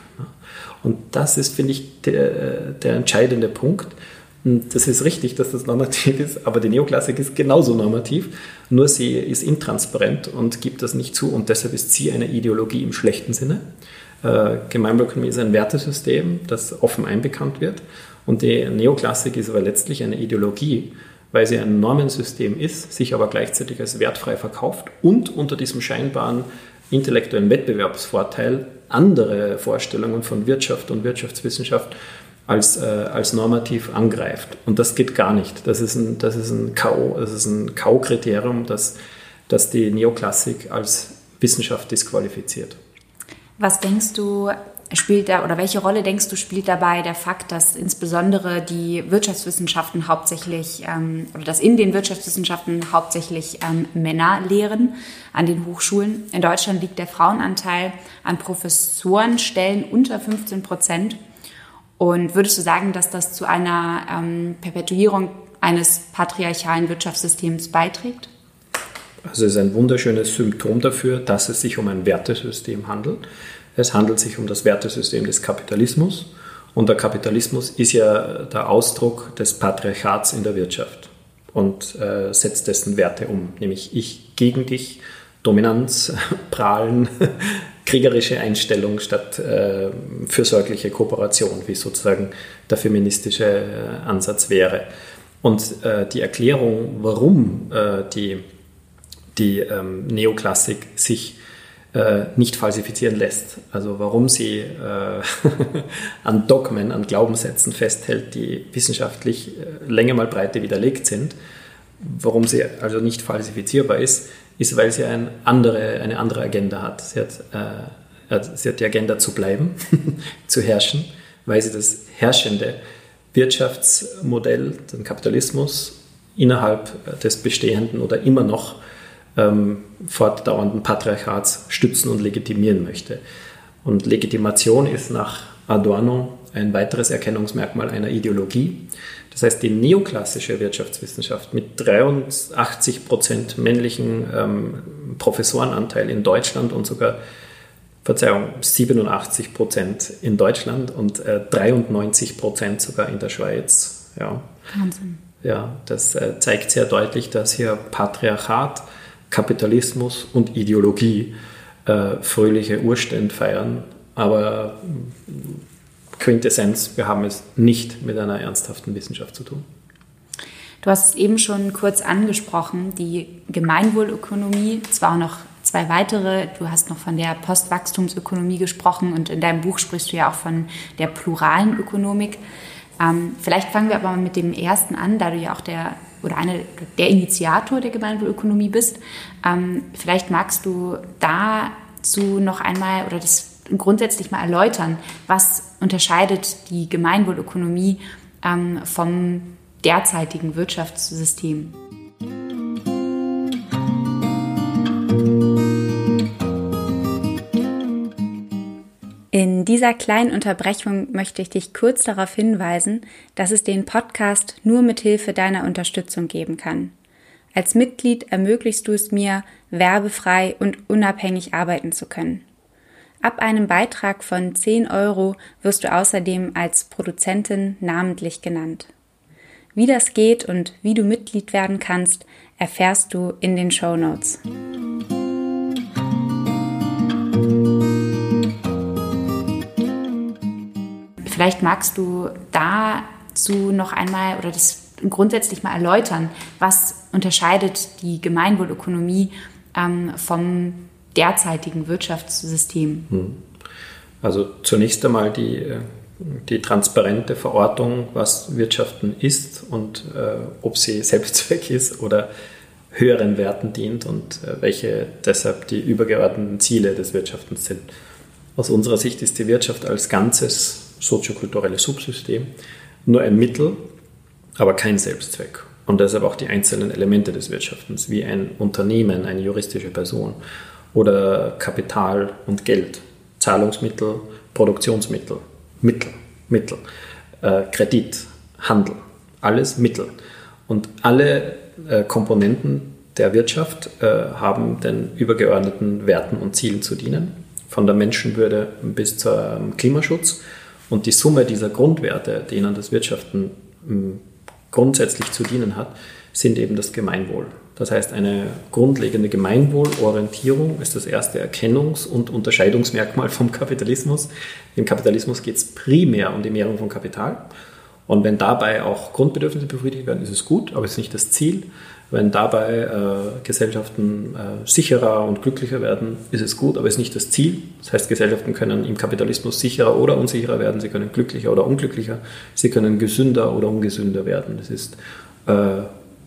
Und das ist, finde ich, der, der entscheidende Punkt. Das ist richtig, dass das normativ ist, aber die Neoklassik ist genauso normativ, nur sie ist intransparent und gibt das nicht zu und deshalb ist sie eine Ideologie im schlechten Sinne. Äh, Gemeinwohlökonomie ist ein Wertesystem, das offen einbekannt wird und die Neoklassik ist aber letztlich eine Ideologie, weil sie ein Normensystem ist, sich aber gleichzeitig als wertfrei verkauft und unter diesem scheinbaren intellektuellen Wettbewerbsvorteil andere Vorstellungen von Wirtschaft und Wirtschaftswissenschaft als, äh, als normativ angreift. Und das geht gar nicht. Das ist ein, das ein K.O., das das, das die Neoklassik als Wissenschaft disqualifiziert. Was denkst du, spielt da oder welche Rolle denkst du spielt dabei der Fakt, dass insbesondere die Wirtschaftswissenschaften hauptsächlich ähm, oder dass in den Wirtschaftswissenschaften hauptsächlich ähm, Männer lehren an den Hochschulen? In Deutschland liegt der Frauenanteil an Professorenstellen unter 15 Prozent. Und würdest du sagen, dass das zu einer ähm, Perpetuierung eines patriarchalen Wirtschaftssystems beiträgt? Also es ist ein wunderschönes Symptom dafür, dass es sich um ein Wertesystem handelt. Es handelt sich um das Wertesystem des Kapitalismus. Und der Kapitalismus ist ja der Ausdruck des Patriarchats in der Wirtschaft und äh, setzt dessen Werte um, nämlich ich gegen dich, Dominanz, <laughs> Prahlen, kriegerische Einstellung statt äh, fürsorgliche Kooperation, wie sozusagen der feministische äh, Ansatz wäre. Und äh, die Erklärung, warum äh, die, die ähm, Neoklassik sich äh, nicht falsifizieren lässt, also warum sie äh, <laughs> an Dogmen, an Glaubenssätzen festhält, die wissenschaftlich Länge mal Breite widerlegt sind, warum sie also nicht falsifizierbar ist, ist, weil sie ein andere, eine andere Agenda hat. Sie hat, äh, sie hat die Agenda zu bleiben, <laughs> zu herrschen, weil sie das Herrschende Wirtschaftsmodell, den Kapitalismus, innerhalb des bestehenden oder immer noch ähm, fortdauernden Patriarchats stützen und legitimieren möchte. Und Legitimation ist nach Adorno ein weiteres Erkennungsmerkmal einer Ideologie. Das heißt, die neoklassische Wirtschaftswissenschaft mit 83 Prozent männlichen ähm, Professorenanteil in Deutschland und sogar, Verzeihung, 87 Prozent in Deutschland und äh, 93 Prozent sogar in der Schweiz. Ja. Wahnsinn. Ja, das äh, zeigt sehr deutlich, dass hier Patriarchat, Kapitalismus und Ideologie äh, fröhliche Urstände feiern. Aber Quintessenz, wir haben es nicht mit einer ernsthaften Wissenschaft zu tun. Du hast es eben schon kurz angesprochen, die Gemeinwohlökonomie, zwar noch zwei weitere. Du hast noch von der Postwachstumsökonomie gesprochen und in deinem Buch sprichst du ja auch von der pluralen Ökonomik. Ähm, vielleicht fangen wir aber mal mit dem ersten an, da du ja auch der oder eine, der Initiator der Gemeinwohlökonomie bist. Ähm, vielleicht magst du dazu noch einmal oder das grundsätzlich mal erläutern, was unterscheidet die Gemeinwohlökonomie ähm, vom derzeitigen Wirtschaftssystem. In dieser kleinen Unterbrechung möchte ich dich kurz darauf hinweisen, dass es den Podcast nur mit Hilfe deiner Unterstützung geben kann. Als Mitglied ermöglichst du es mir, werbefrei und unabhängig arbeiten zu können. Ab einem Beitrag von 10 Euro wirst du außerdem als Produzentin namentlich genannt. Wie das geht und wie du Mitglied werden kannst, erfährst du in den Show Notes. Vielleicht magst du dazu noch einmal oder das grundsätzlich mal erläutern, was unterscheidet die Gemeinwohlökonomie ähm, vom derzeitigen Wirtschaftssystem? Hm. Also zunächst einmal die, äh, die transparente Verortung, was Wirtschaften ist und äh, ob sie <laughs> Selbstzweck ist oder höheren Werten dient und äh, welche deshalb die übergeordneten Ziele des Wirtschaftens sind. Aus unserer Sicht ist die Wirtschaft als ganzes soziokulturelles Subsystem nur ein Mittel, aber kein Selbstzweck. Und deshalb auch die einzelnen Elemente des Wirtschaftens, wie ein Unternehmen, eine juristische Person oder Kapital und Geld, Zahlungsmittel, Produktionsmittel, Mittel, Mittel, äh, Kredit, Handel, alles Mittel. Und alle äh, Komponenten der Wirtschaft äh, haben den übergeordneten Werten und Zielen zu dienen, von der Menschenwürde bis zum Klimaschutz. Und die Summe dieser Grundwerte, denen das Wirtschaften hm, grundsätzlich zu dienen hat, sind eben das Gemeinwohl. Das heißt, eine grundlegende Gemeinwohlorientierung ist das erste Erkennungs- und Unterscheidungsmerkmal vom Kapitalismus. Im Kapitalismus geht es primär um die Mehrung von Kapital. Und wenn dabei auch Grundbedürfnisse befriedigt werden, ist es gut, aber es ist nicht das Ziel. Wenn dabei äh, Gesellschaften äh, sicherer und glücklicher werden, ist es gut, aber es ist nicht das Ziel. Das heißt, Gesellschaften können im Kapitalismus sicherer oder unsicherer werden, sie können glücklicher oder unglücklicher, sie können gesünder oder ungesünder werden. Das ist äh,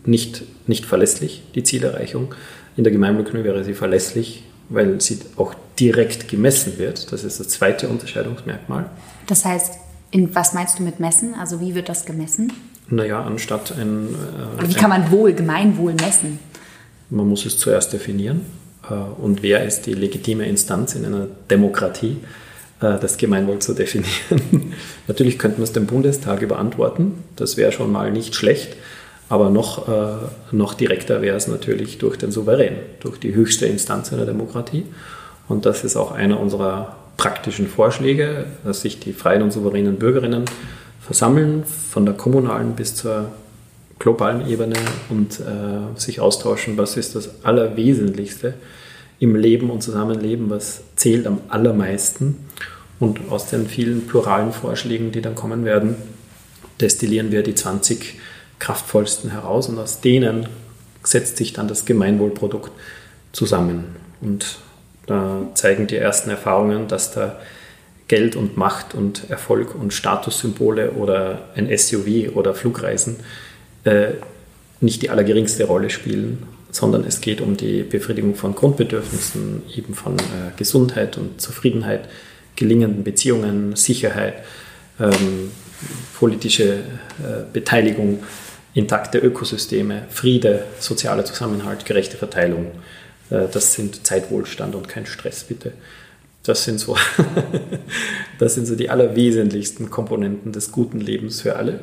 nicht, nicht verlässlich, die Zielerreichung. In der Gemeinwohlökonomie wäre sie verlässlich, weil sie auch direkt gemessen wird. Das ist das zweite Unterscheidungsmerkmal. Das heißt, in, was meinst du mit messen? Also wie wird das gemessen? Naja, anstatt ein... Äh, wie kann man Wohl, Gemeinwohl messen? Man muss es zuerst definieren. Äh, und wer ist die legitime Instanz in einer Demokratie, äh, das Gemeinwohl zu definieren? <laughs> Natürlich könnte man es dem Bundestag überantworten. Das wäre schon mal nicht schlecht. Aber noch, äh, noch direkter wäre es natürlich durch den Souverän, durch die höchste Instanz einer Demokratie. Und das ist auch einer unserer praktischen Vorschläge, dass sich die freien und souveränen Bürgerinnen versammeln, von der kommunalen bis zur globalen Ebene und äh, sich austauschen, was ist das Allerwesentlichste im Leben und Zusammenleben, was zählt am allermeisten. Und aus den vielen pluralen Vorschlägen, die dann kommen werden, destillieren wir die 20 kraftvollsten heraus und aus denen setzt sich dann das Gemeinwohlprodukt zusammen. Und da zeigen die ersten Erfahrungen, dass da Geld und Macht und Erfolg und Statussymbole oder ein SUV oder Flugreisen äh, nicht die allergeringste Rolle spielen, sondern es geht um die Befriedigung von Grundbedürfnissen, eben von äh, Gesundheit und Zufriedenheit, gelingenden Beziehungen, Sicherheit, ähm, politische äh, Beteiligung, intakte Ökosysteme, Friede, sozialer Zusammenhalt, gerechte Verteilung. Äh, das sind Zeitwohlstand und kein Stress, bitte. Das sind so, <laughs> das sind so die allerwesentlichsten Komponenten des guten Lebens für alle.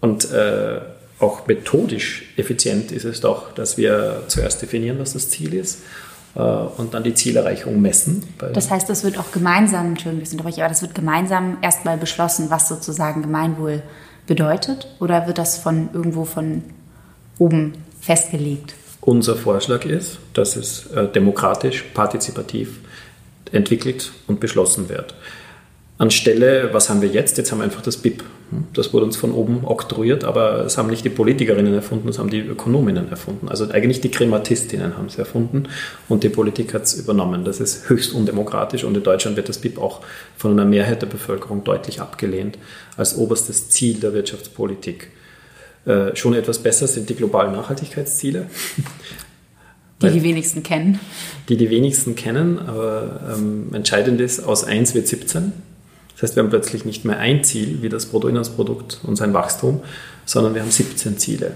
Und äh, auch methodisch effizient ist es doch, dass wir zuerst definieren, was das Ziel ist äh, und dann die Zielerreichung messen. Das heißt, das wird auch gemeinsam, Entschuldigung, das aber das wird gemeinsam erstmal beschlossen, was sozusagen Gemeinwohl bedeutet? Oder wird das von irgendwo von oben festgelegt? Unser Vorschlag ist, dass es äh, demokratisch, partizipativ entwickelt und beschlossen wird. Anstelle, was haben wir jetzt? Jetzt haben wir einfach das BIP. Das wurde uns von oben oktroyiert, aber es haben nicht die Politikerinnen erfunden, es haben die Ökonominnen erfunden. Also eigentlich die Krematistinnen haben es erfunden und die Politik hat es übernommen. Das ist höchst undemokratisch und in Deutschland wird das BIP auch von einer Mehrheit der Bevölkerung deutlich abgelehnt als oberstes Ziel der Wirtschaftspolitik. Äh, schon etwas besser sind die globalen Nachhaltigkeitsziele. Die die wenigsten kennen. Die die wenigsten kennen, aber ähm, entscheidend ist, aus 1 wird 17. Das heißt, wir haben plötzlich nicht mehr ein Ziel wie das Bruttoinlandsprodukt und sein Wachstum, sondern wir haben 17 Ziele.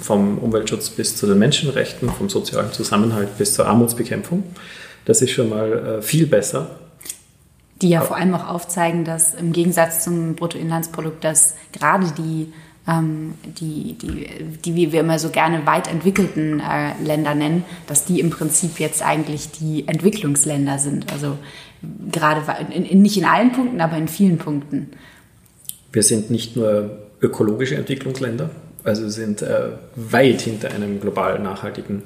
Vom Umweltschutz bis zu den Menschenrechten, vom sozialen Zusammenhalt bis zur Armutsbekämpfung. Das ist schon mal äh, viel besser. Die ja vor allem auch aufzeigen, dass im Gegensatz zum Bruttoinlandsprodukt, dass gerade die ähm, die, die, die wir immer so gerne weit entwickelten äh, Länder nennen, dass die im Prinzip jetzt eigentlich die Entwicklungsländer sind. Also gerade in, in, nicht in allen Punkten, aber in vielen Punkten. Wir sind nicht nur ökologische Entwicklungsländer, also sind äh, weit hinter einem global nachhaltigen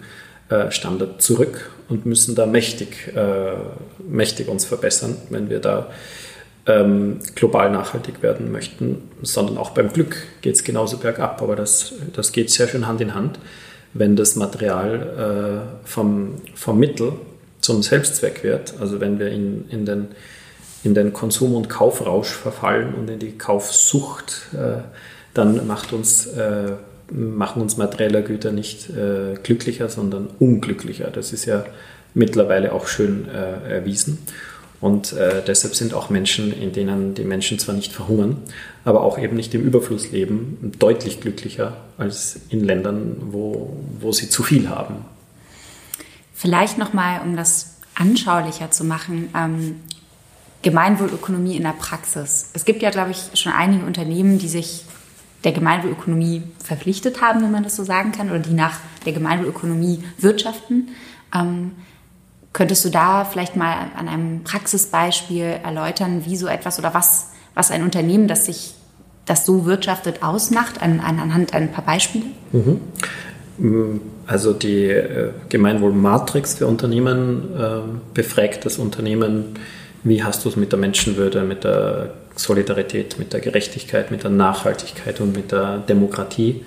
äh, Standard zurück und müssen da mächtig, äh, mächtig uns verbessern, wenn wir da ähm, global nachhaltig werden möchten, sondern auch beim Glück geht es genauso bergab. Aber das, das geht sehr schön Hand in Hand, wenn das Material äh, vom, vom Mittel zum Selbstzweck wird. Also wenn wir in, in, den, in den Konsum- und Kaufrausch verfallen und in die Kaufsucht, äh, dann macht uns, äh, machen uns materielle Güter nicht äh, glücklicher, sondern unglücklicher. Das ist ja mittlerweile auch schön äh, erwiesen. Und äh, deshalb sind auch Menschen, in denen die Menschen zwar nicht verhungern, aber auch eben nicht im Überfluss leben, deutlich glücklicher als in Ländern, wo, wo sie zu viel haben. Vielleicht nochmal, um das anschaulicher zu machen, ähm, Gemeinwohlökonomie in der Praxis. Es gibt ja, glaube ich, schon einige Unternehmen, die sich der Gemeinwohlökonomie verpflichtet haben, wenn man das so sagen kann, oder die nach der Gemeinwohlökonomie wirtschaften. Ähm, Könntest du da vielleicht mal an einem Praxisbeispiel erläutern, wie so etwas oder was, was ein Unternehmen, das sich das so wirtschaftet, ausmacht, an, an, anhand ein paar Beispiele? Mhm. Also die äh, Gemeinwohlmatrix für Unternehmen äh, befragt das Unternehmen, wie hast du es mit der Menschenwürde, mit der Solidarität, mit der Gerechtigkeit, mit der Nachhaltigkeit und mit der Demokratie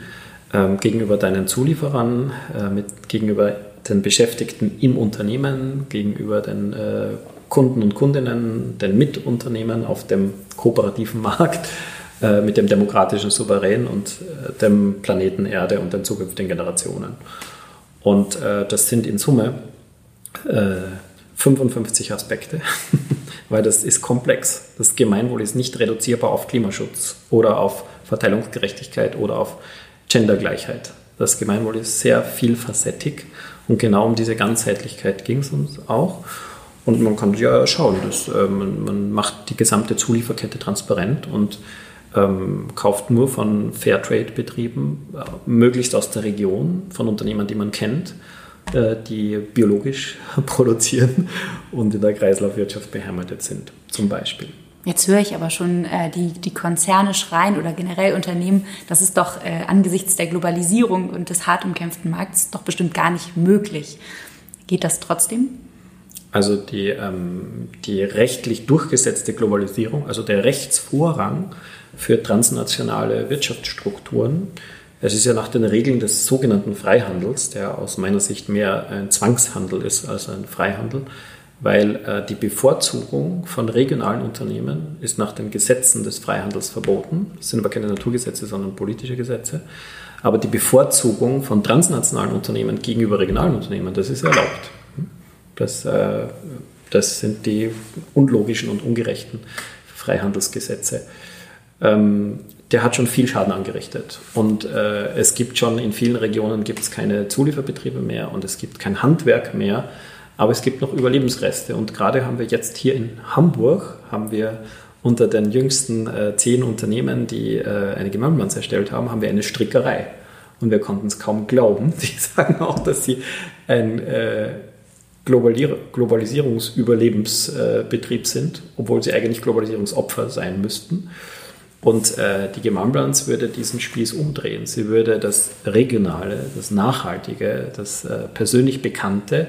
äh, gegenüber deinen Zulieferern, äh, mit, gegenüber den Beschäftigten im Unternehmen, gegenüber den äh, Kunden und Kundinnen, den Mitunternehmen auf dem kooperativen <laughs> Markt, äh, mit dem demokratischen Souverän und äh, dem Planeten Erde und den zukünftigen Generationen. Und äh, das sind in Summe 55 äh, Aspekte, <laughs> weil das ist komplex. Das Gemeinwohl ist nicht reduzierbar auf Klimaschutz oder auf Verteilungsgerechtigkeit oder auf Gendergleichheit. Das Gemeinwohl ist sehr vielfacettig und genau um diese Ganzheitlichkeit ging es uns auch. Und man kann ja schauen, dass, äh, man, man, macht die gesamte Zulieferkette transparent und ähm, kauft nur von Fairtrade-Betrieben, äh, möglichst aus der Region, von Unternehmern, die man kennt, äh, die biologisch <laughs> produzieren und in der Kreislaufwirtschaft beheimatet sind, zum Beispiel. Jetzt höre ich aber schon äh, die, die Konzerne schreien oder generell Unternehmen, das ist doch äh, angesichts der Globalisierung und des hart umkämpften Markts doch bestimmt gar nicht möglich. Geht das trotzdem? Also die, ähm, die rechtlich durchgesetzte Globalisierung, also der Rechtsvorrang für transnationale Wirtschaftsstrukturen, es ist ja nach den Regeln des sogenannten Freihandels, der aus meiner Sicht mehr ein Zwangshandel ist als ein Freihandel, weil äh, die Bevorzugung von regionalen Unternehmen ist nach den Gesetzen des Freihandels verboten. Das sind aber keine Naturgesetze, sondern politische Gesetze. Aber die Bevorzugung von transnationalen Unternehmen gegenüber regionalen Unternehmen, das ist erlaubt. Das, äh, das sind die unlogischen und ungerechten Freihandelsgesetze. ähm, der hat schon viel Schaden angerichtet. Und äh, es gibt schon in vielen Regionen gibt keine Zulieferbetriebe mehr und es gibt kein Handwerk mehr, aber es gibt noch Überlebensreste. Und gerade haben wir jetzt hier in Hamburg, haben wir unter den jüngsten äh, zehn Unternehmen, die äh, eine Gemeinplanz erstellt haben, haben wir eine Strickerei. Und wir konnten es kaum glauben. <laughs> Die sagen auch, dass sie ein äh, Globalisierungsüberlebensbetrieb sind, obwohl sie eigentlich Globalisierungsopfer sein müssten. Und äh, die Gemeinplanz würde diesen Spieß umdrehen. Sie würde das Regionale, das Nachhaltige, das äh, persönlich Bekannte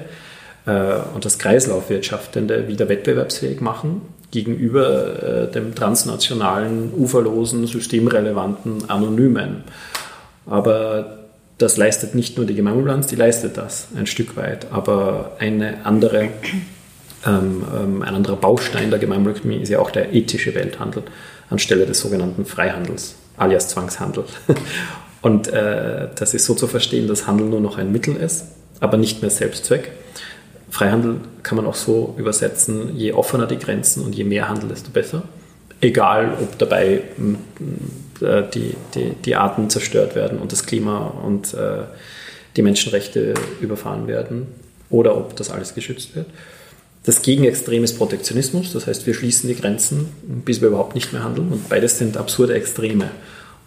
und das Kreislaufwirtschaftende wieder wettbewerbsfähig machen gegenüber äh, dem transnationalen, uferlosen, systemrelevanten, anonymen. Aber das leistet nicht nur die Gemeinwohlbilanz, die leistet das ein Stück weit. Aber eine andere, ähm, ähm, ein anderer Baustein der Gemeinwohlökonomie ist ja auch der ethische Welthandel anstelle des sogenannten Freihandels, alias Zwangshandel. <laughs> Und äh, das ist so zu verstehen, dass Handel nur noch ein Mittel ist, aber nicht mehr Selbstzweck. Freihandel kann man auch so übersetzen, je offener die Grenzen und je mehr Handel, desto besser. Egal, ob dabei äh, die, die, die Arten zerstört werden und das Klima und äh, die Menschenrechte überfahren werden oder ob das alles geschützt wird. Das Gegenextrem ist Protektionismus, das heißt, wir schließen die Grenzen, bis wir überhaupt nicht mehr handeln und beides sind absurde Extreme.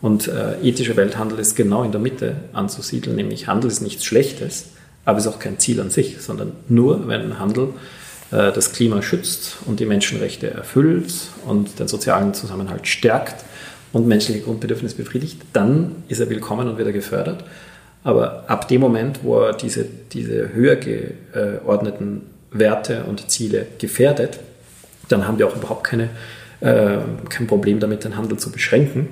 Und äh, ethischer Welthandel ist genau in der Mitte anzusiedeln, nämlich Handel ist nichts Schlechtes, aber ist auch kein Ziel an sich, sondern nur, wenn Handel äh, das Klima schützt und die Menschenrechte erfüllt und den sozialen Zusammenhalt stärkt und menschliche Grundbedürfnisse befriedigt, dann ist er willkommen und wird er gefördert. Aber ab dem Moment, wo er diese, diese höher geordneten Werte und Ziele gefährdet, dann haben wir auch überhaupt keine, äh, kein Problem damit, den Handel zu beschränken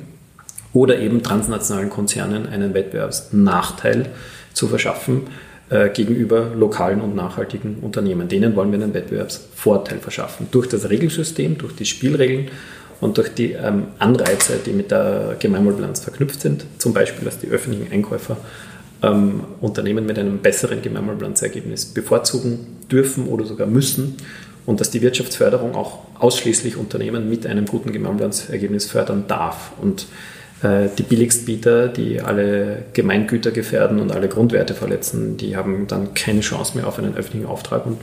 oder eben transnationalen Konzernen einen Wettbewerbsnachteil zu verschaffen äh, gegenüber lokalen und nachhaltigen Unternehmen. Denen wollen wir einen Wettbewerbsvorteil verschaffen durch das Regelsystem, durch die Spielregeln und durch die ähm, Anreize, die mit der Gemeinwohlbilanz verknüpft sind, zum Beispiel, dass die öffentlichen Einkäufer ähm, Unternehmen mit einem besseren Gemeinwohlbilanzergebnis bevorzugen dürfen oder sogar müssen und dass die Wirtschaftsförderung auch ausschließlich Unternehmen mit einem guten Gemeinwohlbilanzergebnis fördern darf. Und die Billigstbieter, die alle Gemeingüter gefährden und alle Grundwerte verletzen, die haben dann keine Chance mehr auf einen öffentlichen Auftrag und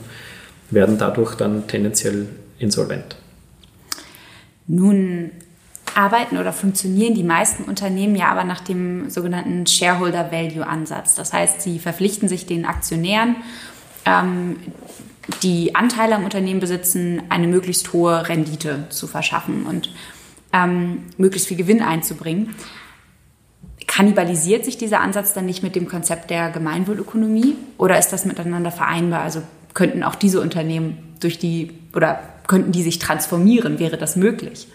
werden dadurch dann tendenziell insolvent. Nun arbeiten oder funktionieren die meisten Unternehmen ja aber nach dem sogenannten Shareholder Value Ansatz. Das heißt, sie verpflichten sich den Aktionären, ähm, die Anteile am Unternehmen besitzen, eine möglichst hohe Rendite zu verschaffen und ähm, möglichst viel Gewinn einzubringen. Kannibalisiert sich dieser Ansatz dann nicht mit dem Konzept der Gemeinwohlökonomie oder ist das miteinander vereinbar? Also könnten auch diese Unternehmen durch die oder könnten die sich transformieren? Wäre das möglich?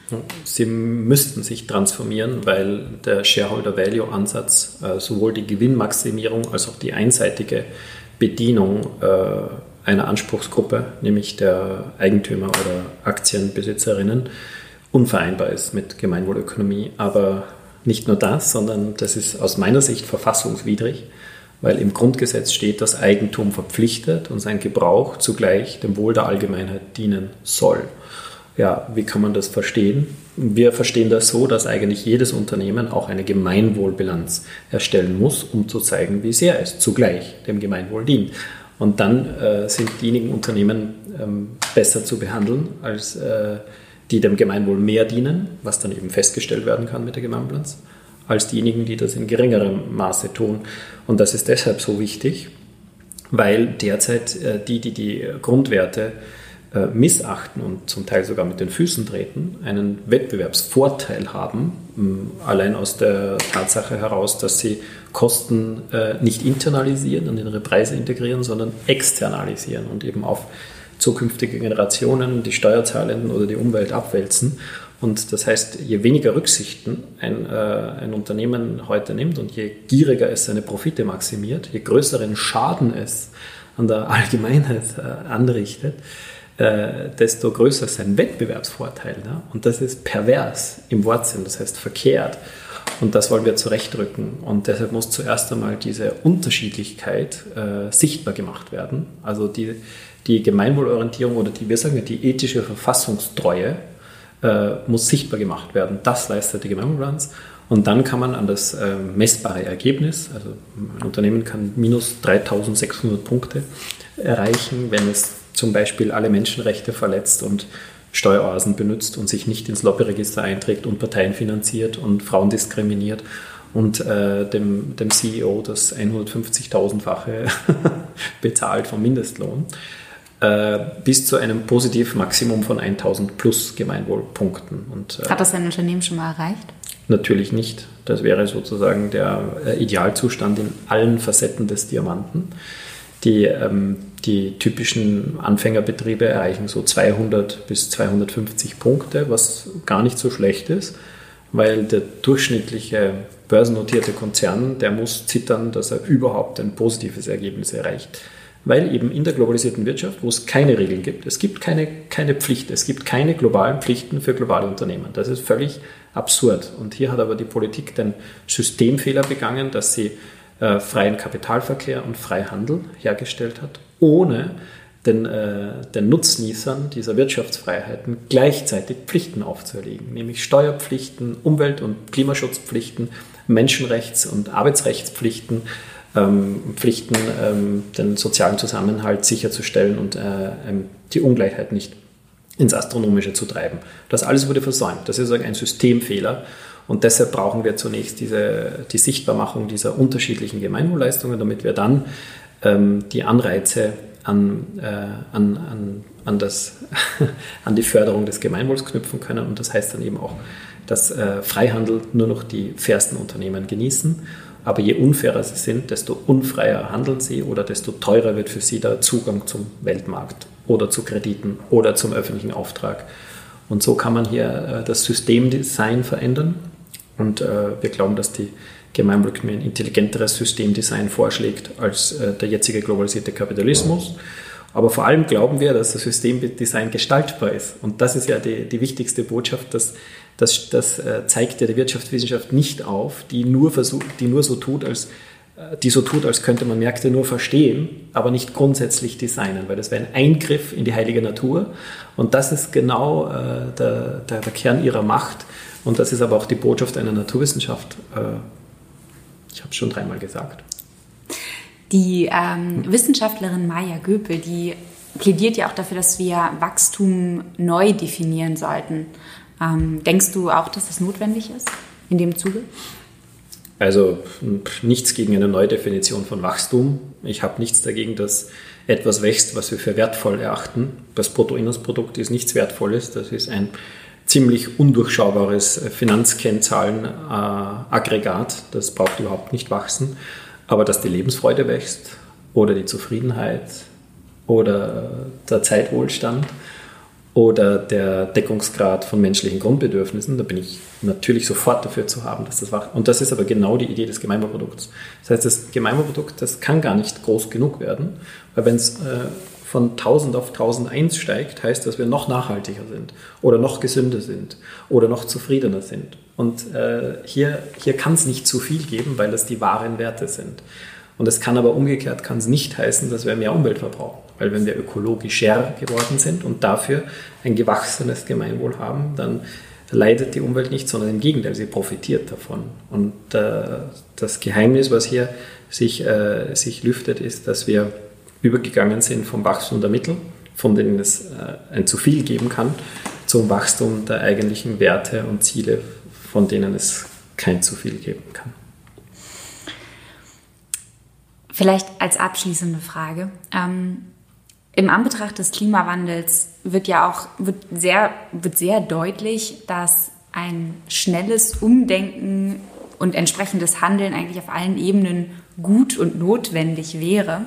Sie müssten sich transformieren, weil der Shareholder Value Ansatz äh, sowohl die Gewinnmaximierung als auch die einseitige Bedienung äh, einer Anspruchsgruppe, nämlich der Eigentümer oder Aktienbesitzerinnen, unvereinbar ist mit Gemeinwohlökonomie. Aber nicht nur das, sondern das ist aus meiner Sicht verfassungswidrig weil im Grundgesetz steht, dass Eigentum verpflichtet und sein Gebrauch zugleich dem Wohl der Allgemeinheit dienen soll. Ja, wie kann man das verstehen? Wir verstehen das so, dass eigentlich jedes Unternehmen auch eine Gemeinwohlbilanz erstellen muss, um zu zeigen, wie sehr es zugleich dem Gemeinwohl dient. Und dann äh, sind diejenigen Unternehmen ähm, besser zu behandeln als äh, die dem Gemeinwohl mehr dienen, was dann eben festgestellt werden kann mit der Gemeinbilanz als diejenigen, die das in geringerem Maße tun. Und das ist deshalb so wichtig, weil derzeit äh, die, die die Grundwerte äh, missachten und zum Teil sogar mit den Füßen treten, einen Wettbewerbsvorteil haben, allein aus der Tatsache heraus, dass sie Kosten äh, nicht internalisieren und in ihre Preise integrieren, sondern externalisieren und eben auf zukünftige Generationen, die Steuerzahlenden oder die Umwelt abwälzen. Und das heißt, je weniger Rücksichten ein, äh, ein Unternehmen heute nimmt und je gieriger es seine Profite maximiert, je größeren Schaden es an der <laughs> Allgemeinheit äh, anrichtet, äh, desto größer sein Wettbewerbsvorteil. Ne? Und das ist pervers im Wortsinn, das heißt verkehrt. Und das wollen wir zurechtrücken. Und deshalb muss zuerst einmal diese Unterschiedlichkeit äh, sichtbar gemacht werden. Also die, die Gemeinwohlorientierung oder die, wir sagen die ethische Verfassungstreue äh, muss sichtbar gemacht werden. Das leistet die Gemeinwohlbilanz. Und dann kann man an das äh, messbare Ergebnis, also ein Unternehmen kann minus 3600 Punkte erreichen, wenn es zum Beispiel alle Menschenrechte verletzt und Steueroasen benutzt und sich nicht ins Lobbyregister einträgt und Parteien finanziert und Frauen diskriminiert und äh, dem, dem CEO das 150.000-fache <laughs> bezahlt vom Mindestlohn, äh, bis zu einem Positivmaximum von 1000 plus Gemeinwohlpunkten. Und, äh, Hat das ein Unternehmen schon mal erreicht? Natürlich nicht. Das wäre sozusagen der äh, Idealzustand in allen Facetten des Diamanten. Die, ähm, die typischen Anfängerbetriebe erreichen so 200 bis 250 Punkte, was gar nicht so schlecht ist, weil der durchschnittliche börsennotierte Konzern, der muss zittern, dass er überhaupt ein positives Ergebnis erreicht. Weil eben in der globalisierten Wirtschaft, wo es keine Regeln gibt, es gibt keine, keine Pflicht, es gibt keine globalen Pflichten für globale Unternehmen. Das ist völlig absurd. Und hier hat aber die Politik den Systemfehler begangen, dass sie äh, freien Kapitalverkehr und Freihandel hergestellt hat, ohne den, äh, den Nutznießern dieser Wirtschaftsfreiheiten gleichzeitig Pflichten aufzuerlegen, nämlich Steuerpflichten, Umwelt- und Klimaschutzpflichten, Menschenrechts- und Arbeitsrechtspflichten, ähm, Pflichten, ähm, den sozialen Zusammenhalt sicherzustellen und äh, ähm, die Ungleichheit nicht ins Astronomische zu treiben. Das alles wurde versäumt. Das ist ein Systemfehler. Und deshalb brauchen wir zunächst diese, die Sichtbarmachung dieser unterschiedlichen Gemeinwohlleistungen, damit wir dann ähm, die Anreize an, äh, an, an, an, das, <laughs> an die Förderung des Gemeinwohls knüpfen können. Und das heißt dann eben auch, dass äh, Freihandel nur noch die fairsten Unternehmen genießen. Aber je unfairer sie sind, desto unfreier handeln sie oder desto teurer wird für sie der Zugang zum Weltmarkt oder zu Krediten oder zum öffentlichen Auftrag. Und so kann man hier äh, das Systemdesign verändern. Und äh, wir glauben, dass die Gemeinwohlökonomie ein intelligenteres Systemdesign vorschlägt als äh, der jetzige globalisierte Kapitalismus. Aber vor allem glauben wir, dass das Systemdesign gestaltbar ist. Und das ist ja die, die wichtigste Botschaft, dass das, das äh, zeigt ja die Wirtschaftswissenschaft nicht auf, die nur, versucht, die nur so tut, als die so tut, als könnte man Märkte nur verstehen, aber nicht grundsätzlich designen, weil das wäre ein Eingriff in die heilige Natur. Und das ist genau äh, der, der, der, Kern ihrer Macht. Und das ist aber auch die Botschaft einer Naturwissenschaft. Äh, ich habe es schon dreimal gesagt. Die ähm, Wissenschaftlerin Maya Göpel, die plädiert ja auch dafür, dass wir Wachstum neu definieren sollten. Ähm, denkst du auch, dass das notwendig ist in dem Zuge? Also nichts gegen eine Neudefinition von Wachstum. Ich habe nichts dagegen, dass etwas wächst, was wir für wertvoll erachten. Das Bruttoinlandsprodukt ist nichts Wertvolles. Das ist ein ziemlich undurchschaubares Finanzkennzahlenaggregat. Das braucht überhaupt nicht wachsen. Aber dass die Lebensfreude wächst oder die Zufriedenheit oder der Zeitwohlstand oder der Deckungsgrad von menschlichen Grundbedürfnissen, da bin ich natürlich sofort dafür zu haben, dass das wacht. Und das ist aber genau die Idee des Gemeinwohlprodukts. Das heißt, das Gemeinwohlprodukt, das kann gar nicht groß genug werden, weil wenn es äh, von 1000 auf 1001 steigt, heißt, dass wir noch nachhaltiger sind oder noch gesünder sind oder noch zufriedener sind. Und äh, hier, hier kann es nicht zu viel geben, weil das die wahren Werte sind. Und es kann aber umgekehrt kann es nicht heißen, dass wir mehr Umwelt verbrauchen. Weil wenn wir ökologischer geworden sind und dafür ein gewachsenes Gemeinwohl haben, dann leidet die Umwelt nicht, sondern im Gegenteil, sie profitiert davon. Und äh, das Geheimnis, was hier sich, äh, sich lüftet, ist, dass wir übergegangen sind vom Wachstum der Mittel, von denen es äh, ein zu viel geben kann, zum Wachstum der eigentlichen Werte und Ziele, von denen es kein zu viel geben kann. Vielleicht als abschließende Frage. Ähm, Im Anbetracht des Klimawandels wird ja auch wird sehr, wird sehr deutlich, dass ein schnelles Umdenken und entsprechendes Handeln eigentlich auf allen Ebenen gut und notwendig wäre.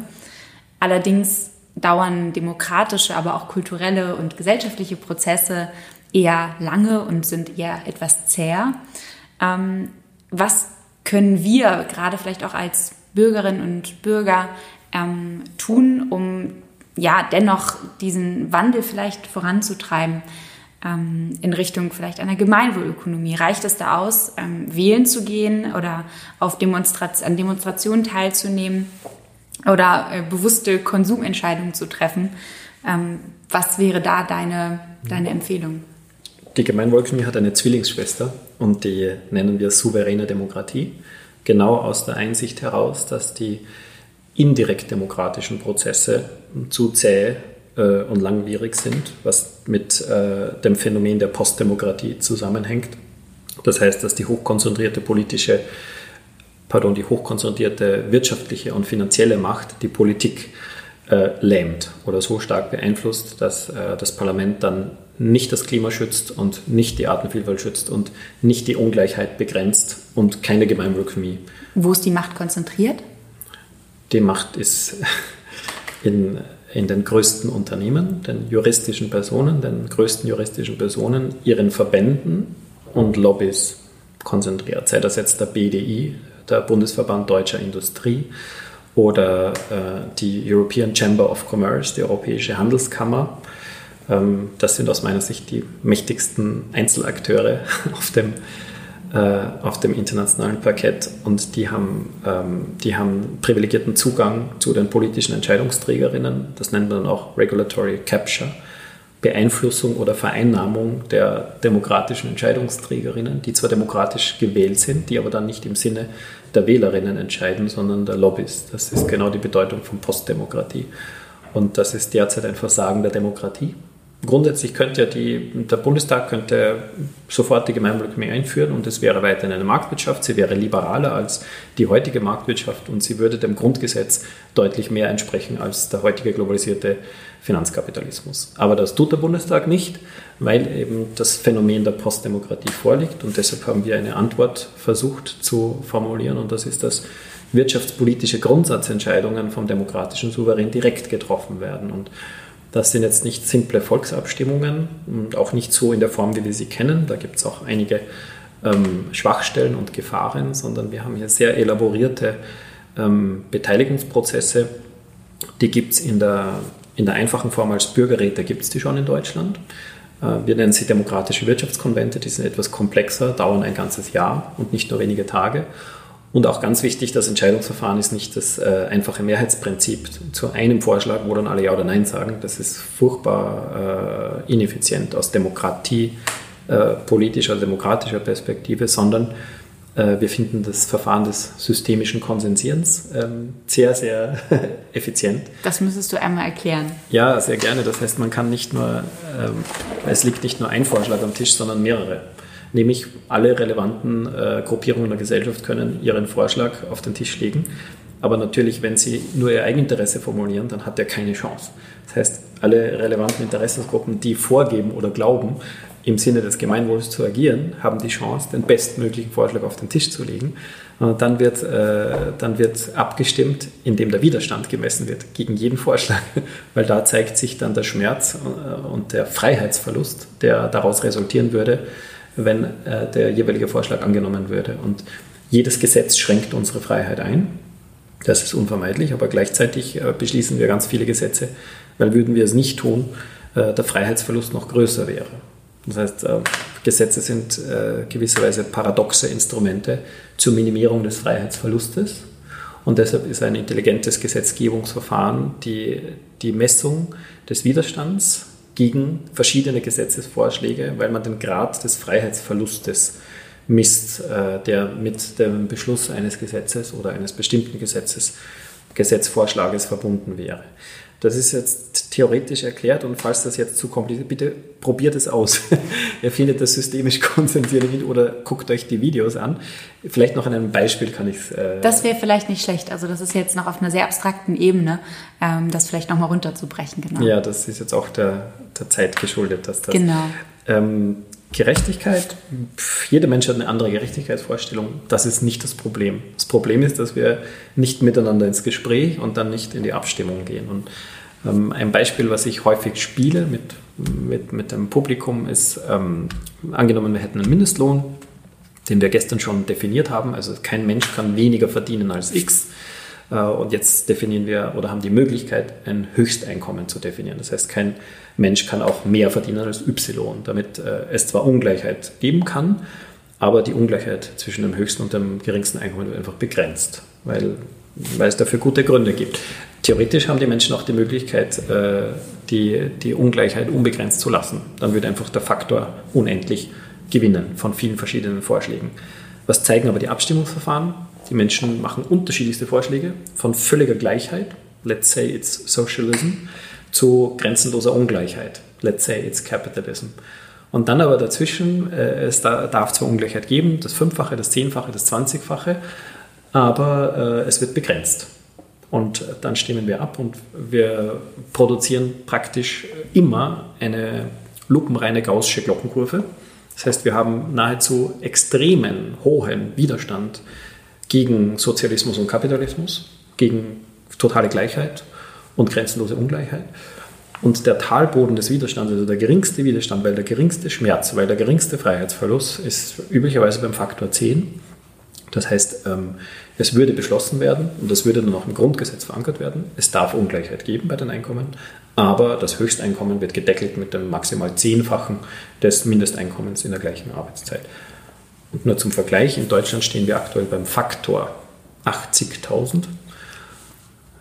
Allerdings dauern demokratische, aber auch kulturelle und gesellschaftliche Prozesse eher lange und sind eher etwas zäher. Ähm, was können wir gerade vielleicht auch als Bürgerinnen und Bürger ähm, tun, um ja dennoch diesen Wandel vielleicht voranzutreiben ähm, in Richtung vielleicht einer Gemeinwohlökonomie? Reicht es da aus, ähm, wählen zu gehen oder auf Demonstrat an Demonstrationen teilzunehmen oder äh, bewusste Konsumentscheidungen zu treffen? Ähm, was wäre da deine, deine Empfehlung? die Gemeinwohlökonomie hat eine Zwillingsschwester und die nennen wir souveräne Demokratie. Genau aus der Einsicht heraus, dass die indirekt demokratischen Prozesse zu zäh äh, und langwierig sind, was mit äh, dem Phänomen der Postdemokratie zusammenhängt. Das heißt, dass die hochkonzentrierte politische, pardon, die hochkonzentrierte wirtschaftliche und finanzielle Macht die Politik äh, lähmt oder so stark beeinflusst, dass äh, das Parlament dann nicht das Klima schützt und nicht die Artenvielfalt schützt und nicht die Ungleichheit begrenzt und keine Gemeinwohlökonomie. Wo ist die Macht konzentriert? Die Macht ist in, in den größten Unternehmen, den juristischen Personen, den größten juristischen Personen, ihren Verbänden und Lobbys konzentriert. Sei das jetzt der BDI, der Bundesverband Deutscher Industrie, oder äh, die European Chamber of Commerce, die Europäische Handelskammer. Ähm, das sind aus meiner Sicht die mächtigsten Einzelakteure <laughs> auf dem äh, auf dem internationalen Parkett und die haben, ähm, die haben privilegierten Zugang zu den politischen Entscheidungsträgerinnen. Das nennt man dann auch Regulatory Capture. Beeinflussung oder Vereinnahmung der demokratischen Entscheidungsträgerinnen, die zwar demokratisch gewählt sind, die aber dann nicht im Sinne der Wählerinnen entscheiden, sondern der Lobbys. Das ist genau die Bedeutung von Postdemokratie. Und das ist derzeit ein Versagen der Demokratie grundsätzlich könnte ja die, der Bundestag könnte sofort die Gemeinwohlökonomie einführen und es wäre weiterhin eine Marktwirtschaft. Sie wäre liberaler als die heutige Marktwirtschaft und sie würde dem Grundgesetz deutlich mehr entsprechen als der heutige globalisierte Finanzkapitalismus. Aber das tut der Bundestag nicht, weil eben das Phänomen der Postdemokratie vorliegt und deshalb haben wir eine Antwort versucht zu formulieren und das ist, dass wirtschaftspolitische Grundsatzentscheidungen vom demokratischen Souverän direkt getroffen werden und das sind jetzt nicht simple Volksabstimmungen und auch nicht so in der Form, wie wir sie kennen. Da gibt es auch einige ähm, Schwachstellen und Gefahren, sondern wir haben hier sehr elaborierte ähm, Beteiligungsprozesse. Die gibt es in der, in der einfachen Form als Bürgerräte, gibt es die schon in Deutschland. Äh, wir nennen sie demokratische Wirtschaftskonvente, die sind etwas komplexer, dauern ein ganzes Jahr und nicht nur wenige Tage. Und auch ganz wichtig, das Entscheidungsverfahren ist nicht das äh, einfache Mehrheitsprinzip zu einem Vorschlag, wo dann alle Ja oder Nein sagen. Das ist furchtbar äh, ineffizient aus Demokratie, äh, politischer, demokratischer Perspektive, sondern äh, wir finden das Verfahren des systemischen Konsensierens ähm, sehr, sehr <laughs> effizient. Das müsstest du einmal erklären. Ja, sehr gerne. Das heißt, man kann nicht nur, ähm, es liegt nicht nur ein Vorschlag am Tisch, sondern mehrere nämlich alle relevanten äh, Gruppierungen der Gesellschaft können ihren Vorschlag auf den Tisch legen. Aber natürlich, wenn sie nur ihr Eigeninteresse formulieren, dann hat er keine Chance. Das heißt, alle relevanten Interessensgruppen, die vorgeben oder glauben, im Sinne des Gemeinwohls zu agieren, haben die Chance, den bestmöglichen Vorschlag auf den Tisch zu legen. Und dann wird, äh, dann wird abgestimmt, indem der Widerstand gemessen wird gegen jeden Vorschlag, <laughs> weil da zeigt sich dann der Schmerz äh, und der Freiheitsverlust, der daraus resultieren würde, wenn äh, der jeweilige Vorschlag angenommen würde. Und jedes Gesetz schränkt unsere Freiheit ein. Das ist unvermeidlich, aber gleichzeitig äh, beschließen wir ganz viele Gesetze, weil würden wir es nicht tun, äh, der Freiheitsverlust noch größer wäre. Das heißt, äh, Gesetze sind äh, gewisserweise paradoxe Instrumente zur Minimierung des Freiheitsverlustes. Und deshalb ist ein intelligentes Gesetzgebungsverfahren die, die Messung des Widerstands gegen verschiedene Gesetzesvorschläge, weil man den Grad des Freiheitsverlustes misst, äh, der mit dem Beschluss eines Gesetzes oder eines bestimmten Gesetzes, Gesetzvorschlages verbunden wäre. Das ist jetzt theoretisch erklärt und falls das jetzt zu kompliziert, bitte probiert es aus. <laughs> Ihr findet das systemisch konzentriert oder guckt euch die Videos an. Vielleicht noch an einem Beispiel kann ich es. Äh das wäre vielleicht nicht schlecht. Also das ist jetzt noch auf einer sehr abstrakten Ebene, ähm, das vielleicht nochmal runterzubrechen. Genau. Ja, das ist jetzt auch der, der Zeit geschuldet, dass das. Genau. Ähm, Gerechtigkeit, jeder Mensch hat eine andere Gerechtigkeitsvorstellung. Das ist nicht das Problem. Das Problem ist, dass wir nicht miteinander ins Gespräch und dann nicht in die Abstimmung gehen. Und ähm, ein Beispiel, was ich häufig spiele mit, mit, mit dem Publikum, ist, ähm, angenommen, wir hätten einen Mindestlohn, den wir gestern schon definiert haben. Also kein Mensch kann weniger verdienen als X. Äh, und jetzt definieren wir oder haben die Möglichkeit, ein Höchsteinkommen zu definieren. Das heißt, kein Mensch kann auch mehr verdienen als Y, damit äh, es zwar Ungleichheit geben kann, aber die Ungleichheit zwischen dem höchsten und dem geringsten Einkommen wird einfach begrenzt, weil, weil es dafür gute Gründe gibt. Theoretisch haben die Menschen auch die Möglichkeit, äh, die, die Ungleichheit unbegrenzt zu lassen. Dann würde einfach der Faktor unendlich gewinnen von vielen verschiedenen Vorschlägen. Was zeigen aber die Abstimmungsverfahren? Die Menschen machen unterschiedlichste Vorschläge von völliger Gleichheit, let's say it's socialism, zu grenzenloser Ungleichheit, let's say it's capitalism. Und dann aber dazwischen, äh, es da, darf zwar Ungleichheit geben, das Fünffache, das Zehnfache, das Zwanzigfache, aber äh, es wird begrenzt. Und dann stimmen wir ab und wir produzieren praktisch immer eine lupenreine gaußsche Glockenkurve. Das heißt, wir haben nahezu extremen, hohen Widerstand gegen Sozialismus und Kapitalismus, gegen totale Gleichheit und grenzenlose Ungleichheit. Und der Talboden des Widerstands, also der geringste Widerstand, weil der geringste Schmerz, weil der geringste Freiheitsverlust ist üblicherweise beim Faktor 10. Das heißt, ähm, es würde beschlossen werden und das würde dann auch im Grundgesetz verankert werden. Es darf Ungleichheit geben bei den Einkommen, aber das Höchsteinkommen wird gedeckelt mit dem maximal Zehnfachen des Mindesteinkommens in der gleichen Arbeitszeit. Und nur zum Vergleich, in Deutschland stehen wir aktuell beim Faktor 80.000.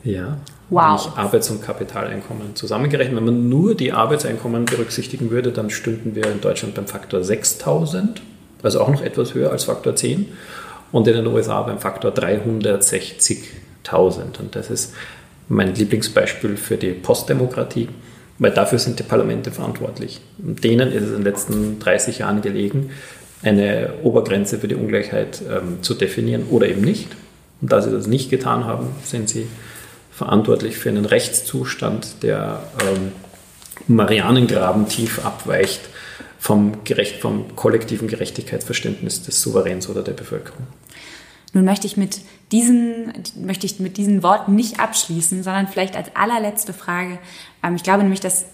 Ja, wow. nicht Arbeits- und Kapitaleinkommen zusammengerechnet. Wenn man nur die Arbeitseinkommen berücksichtigen würde, dann stünden wir in Deutschland beim Faktor 6.000, also auch noch etwas höher als Faktor 10 und in den USA beim Faktor 360.000. Und das ist mein Lieblingsbeispiel für die Postdemokratie, weil dafür sind die Parlamente verantwortlich. Und denen ist es in den letzten 30 Jahren gelegen, eine Obergrenze für die Ungleichheit ähm, zu definieren oder eben nicht. Und da sie das nicht getan haben, sind sie verantwortlich für einen Rechtszustand, der ähm, Marianengraben tief abweicht vom, gerecht, vom kollektiven Gerechtigkeitsverständnis des Souveräns oder der Bevölkerung. Nun möchte ich mit diesen, möchte ich mit diesen Worten nicht abschließen, sondern vielleicht als allerletzte Frage. Ähm, ich glaube nämlich, dass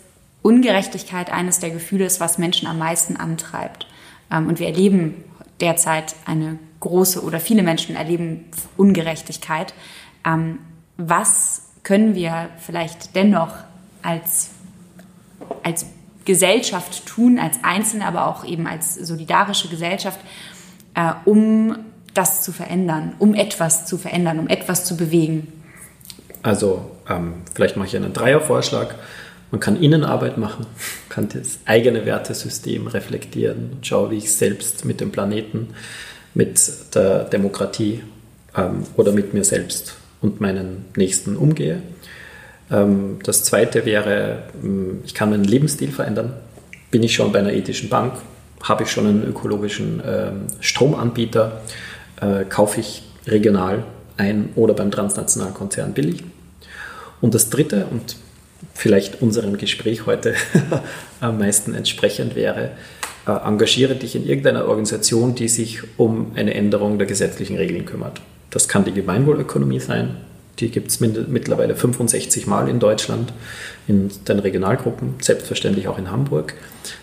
Ungerechtigkeit eines der Gefühle ist, was Menschen am meisten antreibt. Ähm, und wir erleben derzeit eine große oder viele Menschen erleben Ungerechtigkeit. Ähm, was können wir vielleicht dennoch als, als Gesellschaft tun, als Einzelne, aber auch eben als solidarische Gesellschaft, äh, um das zu verändern, um etwas zu verändern, um etwas zu bewegen? Also ähm, vielleicht mache ich einen Dreiervorschlag. Man kann Innenarbeit machen, kann das eigene Wertesystem reflektieren und schaue, wie ich selbst mit dem Planeten, mit der Demokratie ähm, oder mit mir selbst und meinen Nächsten umgehe. Ähm, das zweite wäre, ähm, ich kann meinen Lebensstil verändern. Bin ich schon bei einer ethischen Bank? Habe ich schon einen ökologischen ähm, Stromanbieter? Äh, kaufe ich regional ein oder beim transnationalen Konzern billig? Und das dritte und vielleicht unserem Gespräch heute <laughs> am meisten entsprechend wäre, äh, engagiere dich in irgendeiner Organisation, die sich um eine Änderung der gesetzlichen Regeln kümmert. Das kann die Gemeinwohlökonomie sein, die gibt es mittlerweile 65 Mal in Deutschland, in den Regionalgruppen, selbstverständlich auch in Hamburg.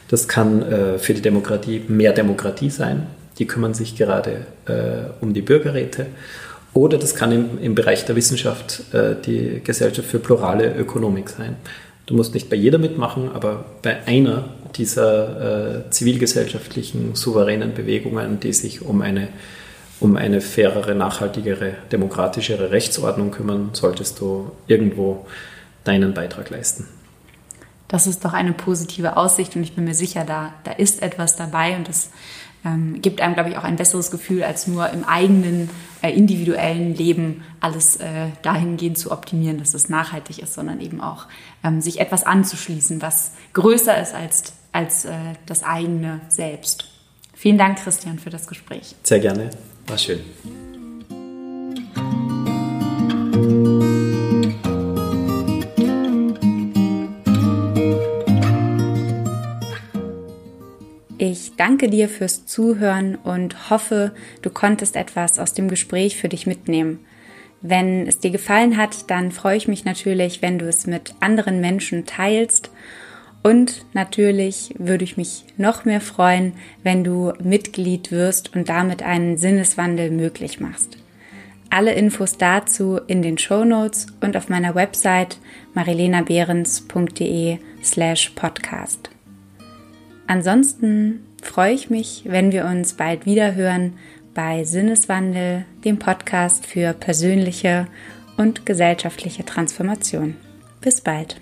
Das kann äh, für die Demokratie mehr Demokratie sein. Die kümmern sich gerade äh, um die Bürgerräte. Oder das kann im, im Bereich der Wissenschaft äh, die Gesellschaft für plurale Ökonomik sein. Du musst nicht bei jeder mitmachen, aber bei einer dieser äh, zivilgesellschaftlichen souveränen Bewegungen, die sich um eine um eine fairere, nachhaltigere, demokratischere Rechtsordnung kümmern, solltest du irgendwo deinen Beitrag leisten. Das ist doch eine positive Aussicht und ich bin mir sicher, da, da ist etwas dabei und das ähm, gibt einem, glaube ich, auch ein besseres Gefühl, als nur im eigenen äh, individuellen Leben alles äh, dahingehend zu optimieren, dass es nachhaltig ist, sondern eben auch ähm, sich etwas anzuschließen, was größer ist als, als äh, das eigene Selbst. Vielen Dank, Christian, für das Gespräch. Sehr gerne. War schön. Danke dir fürs Zuhören und hoffe, du konntest etwas aus dem Gespräch für dich mitnehmen. Wenn es dir gefallen hat, dann freue ich mich natürlich, wenn du es mit anderen Menschen teilst und natürlich würde ich mich noch mehr freuen, wenn du Mitglied wirst und damit einen Sinneswandel möglich machst. Alle Infos dazu in den Show Notes und auf meiner Website marilenabehrens.de slash podcast. Ansonsten freue ich mich, wenn wir uns bald wieder hören bei Sinneswandel, dem Podcast für persönliche und gesellschaftliche Transformation. Bis bald.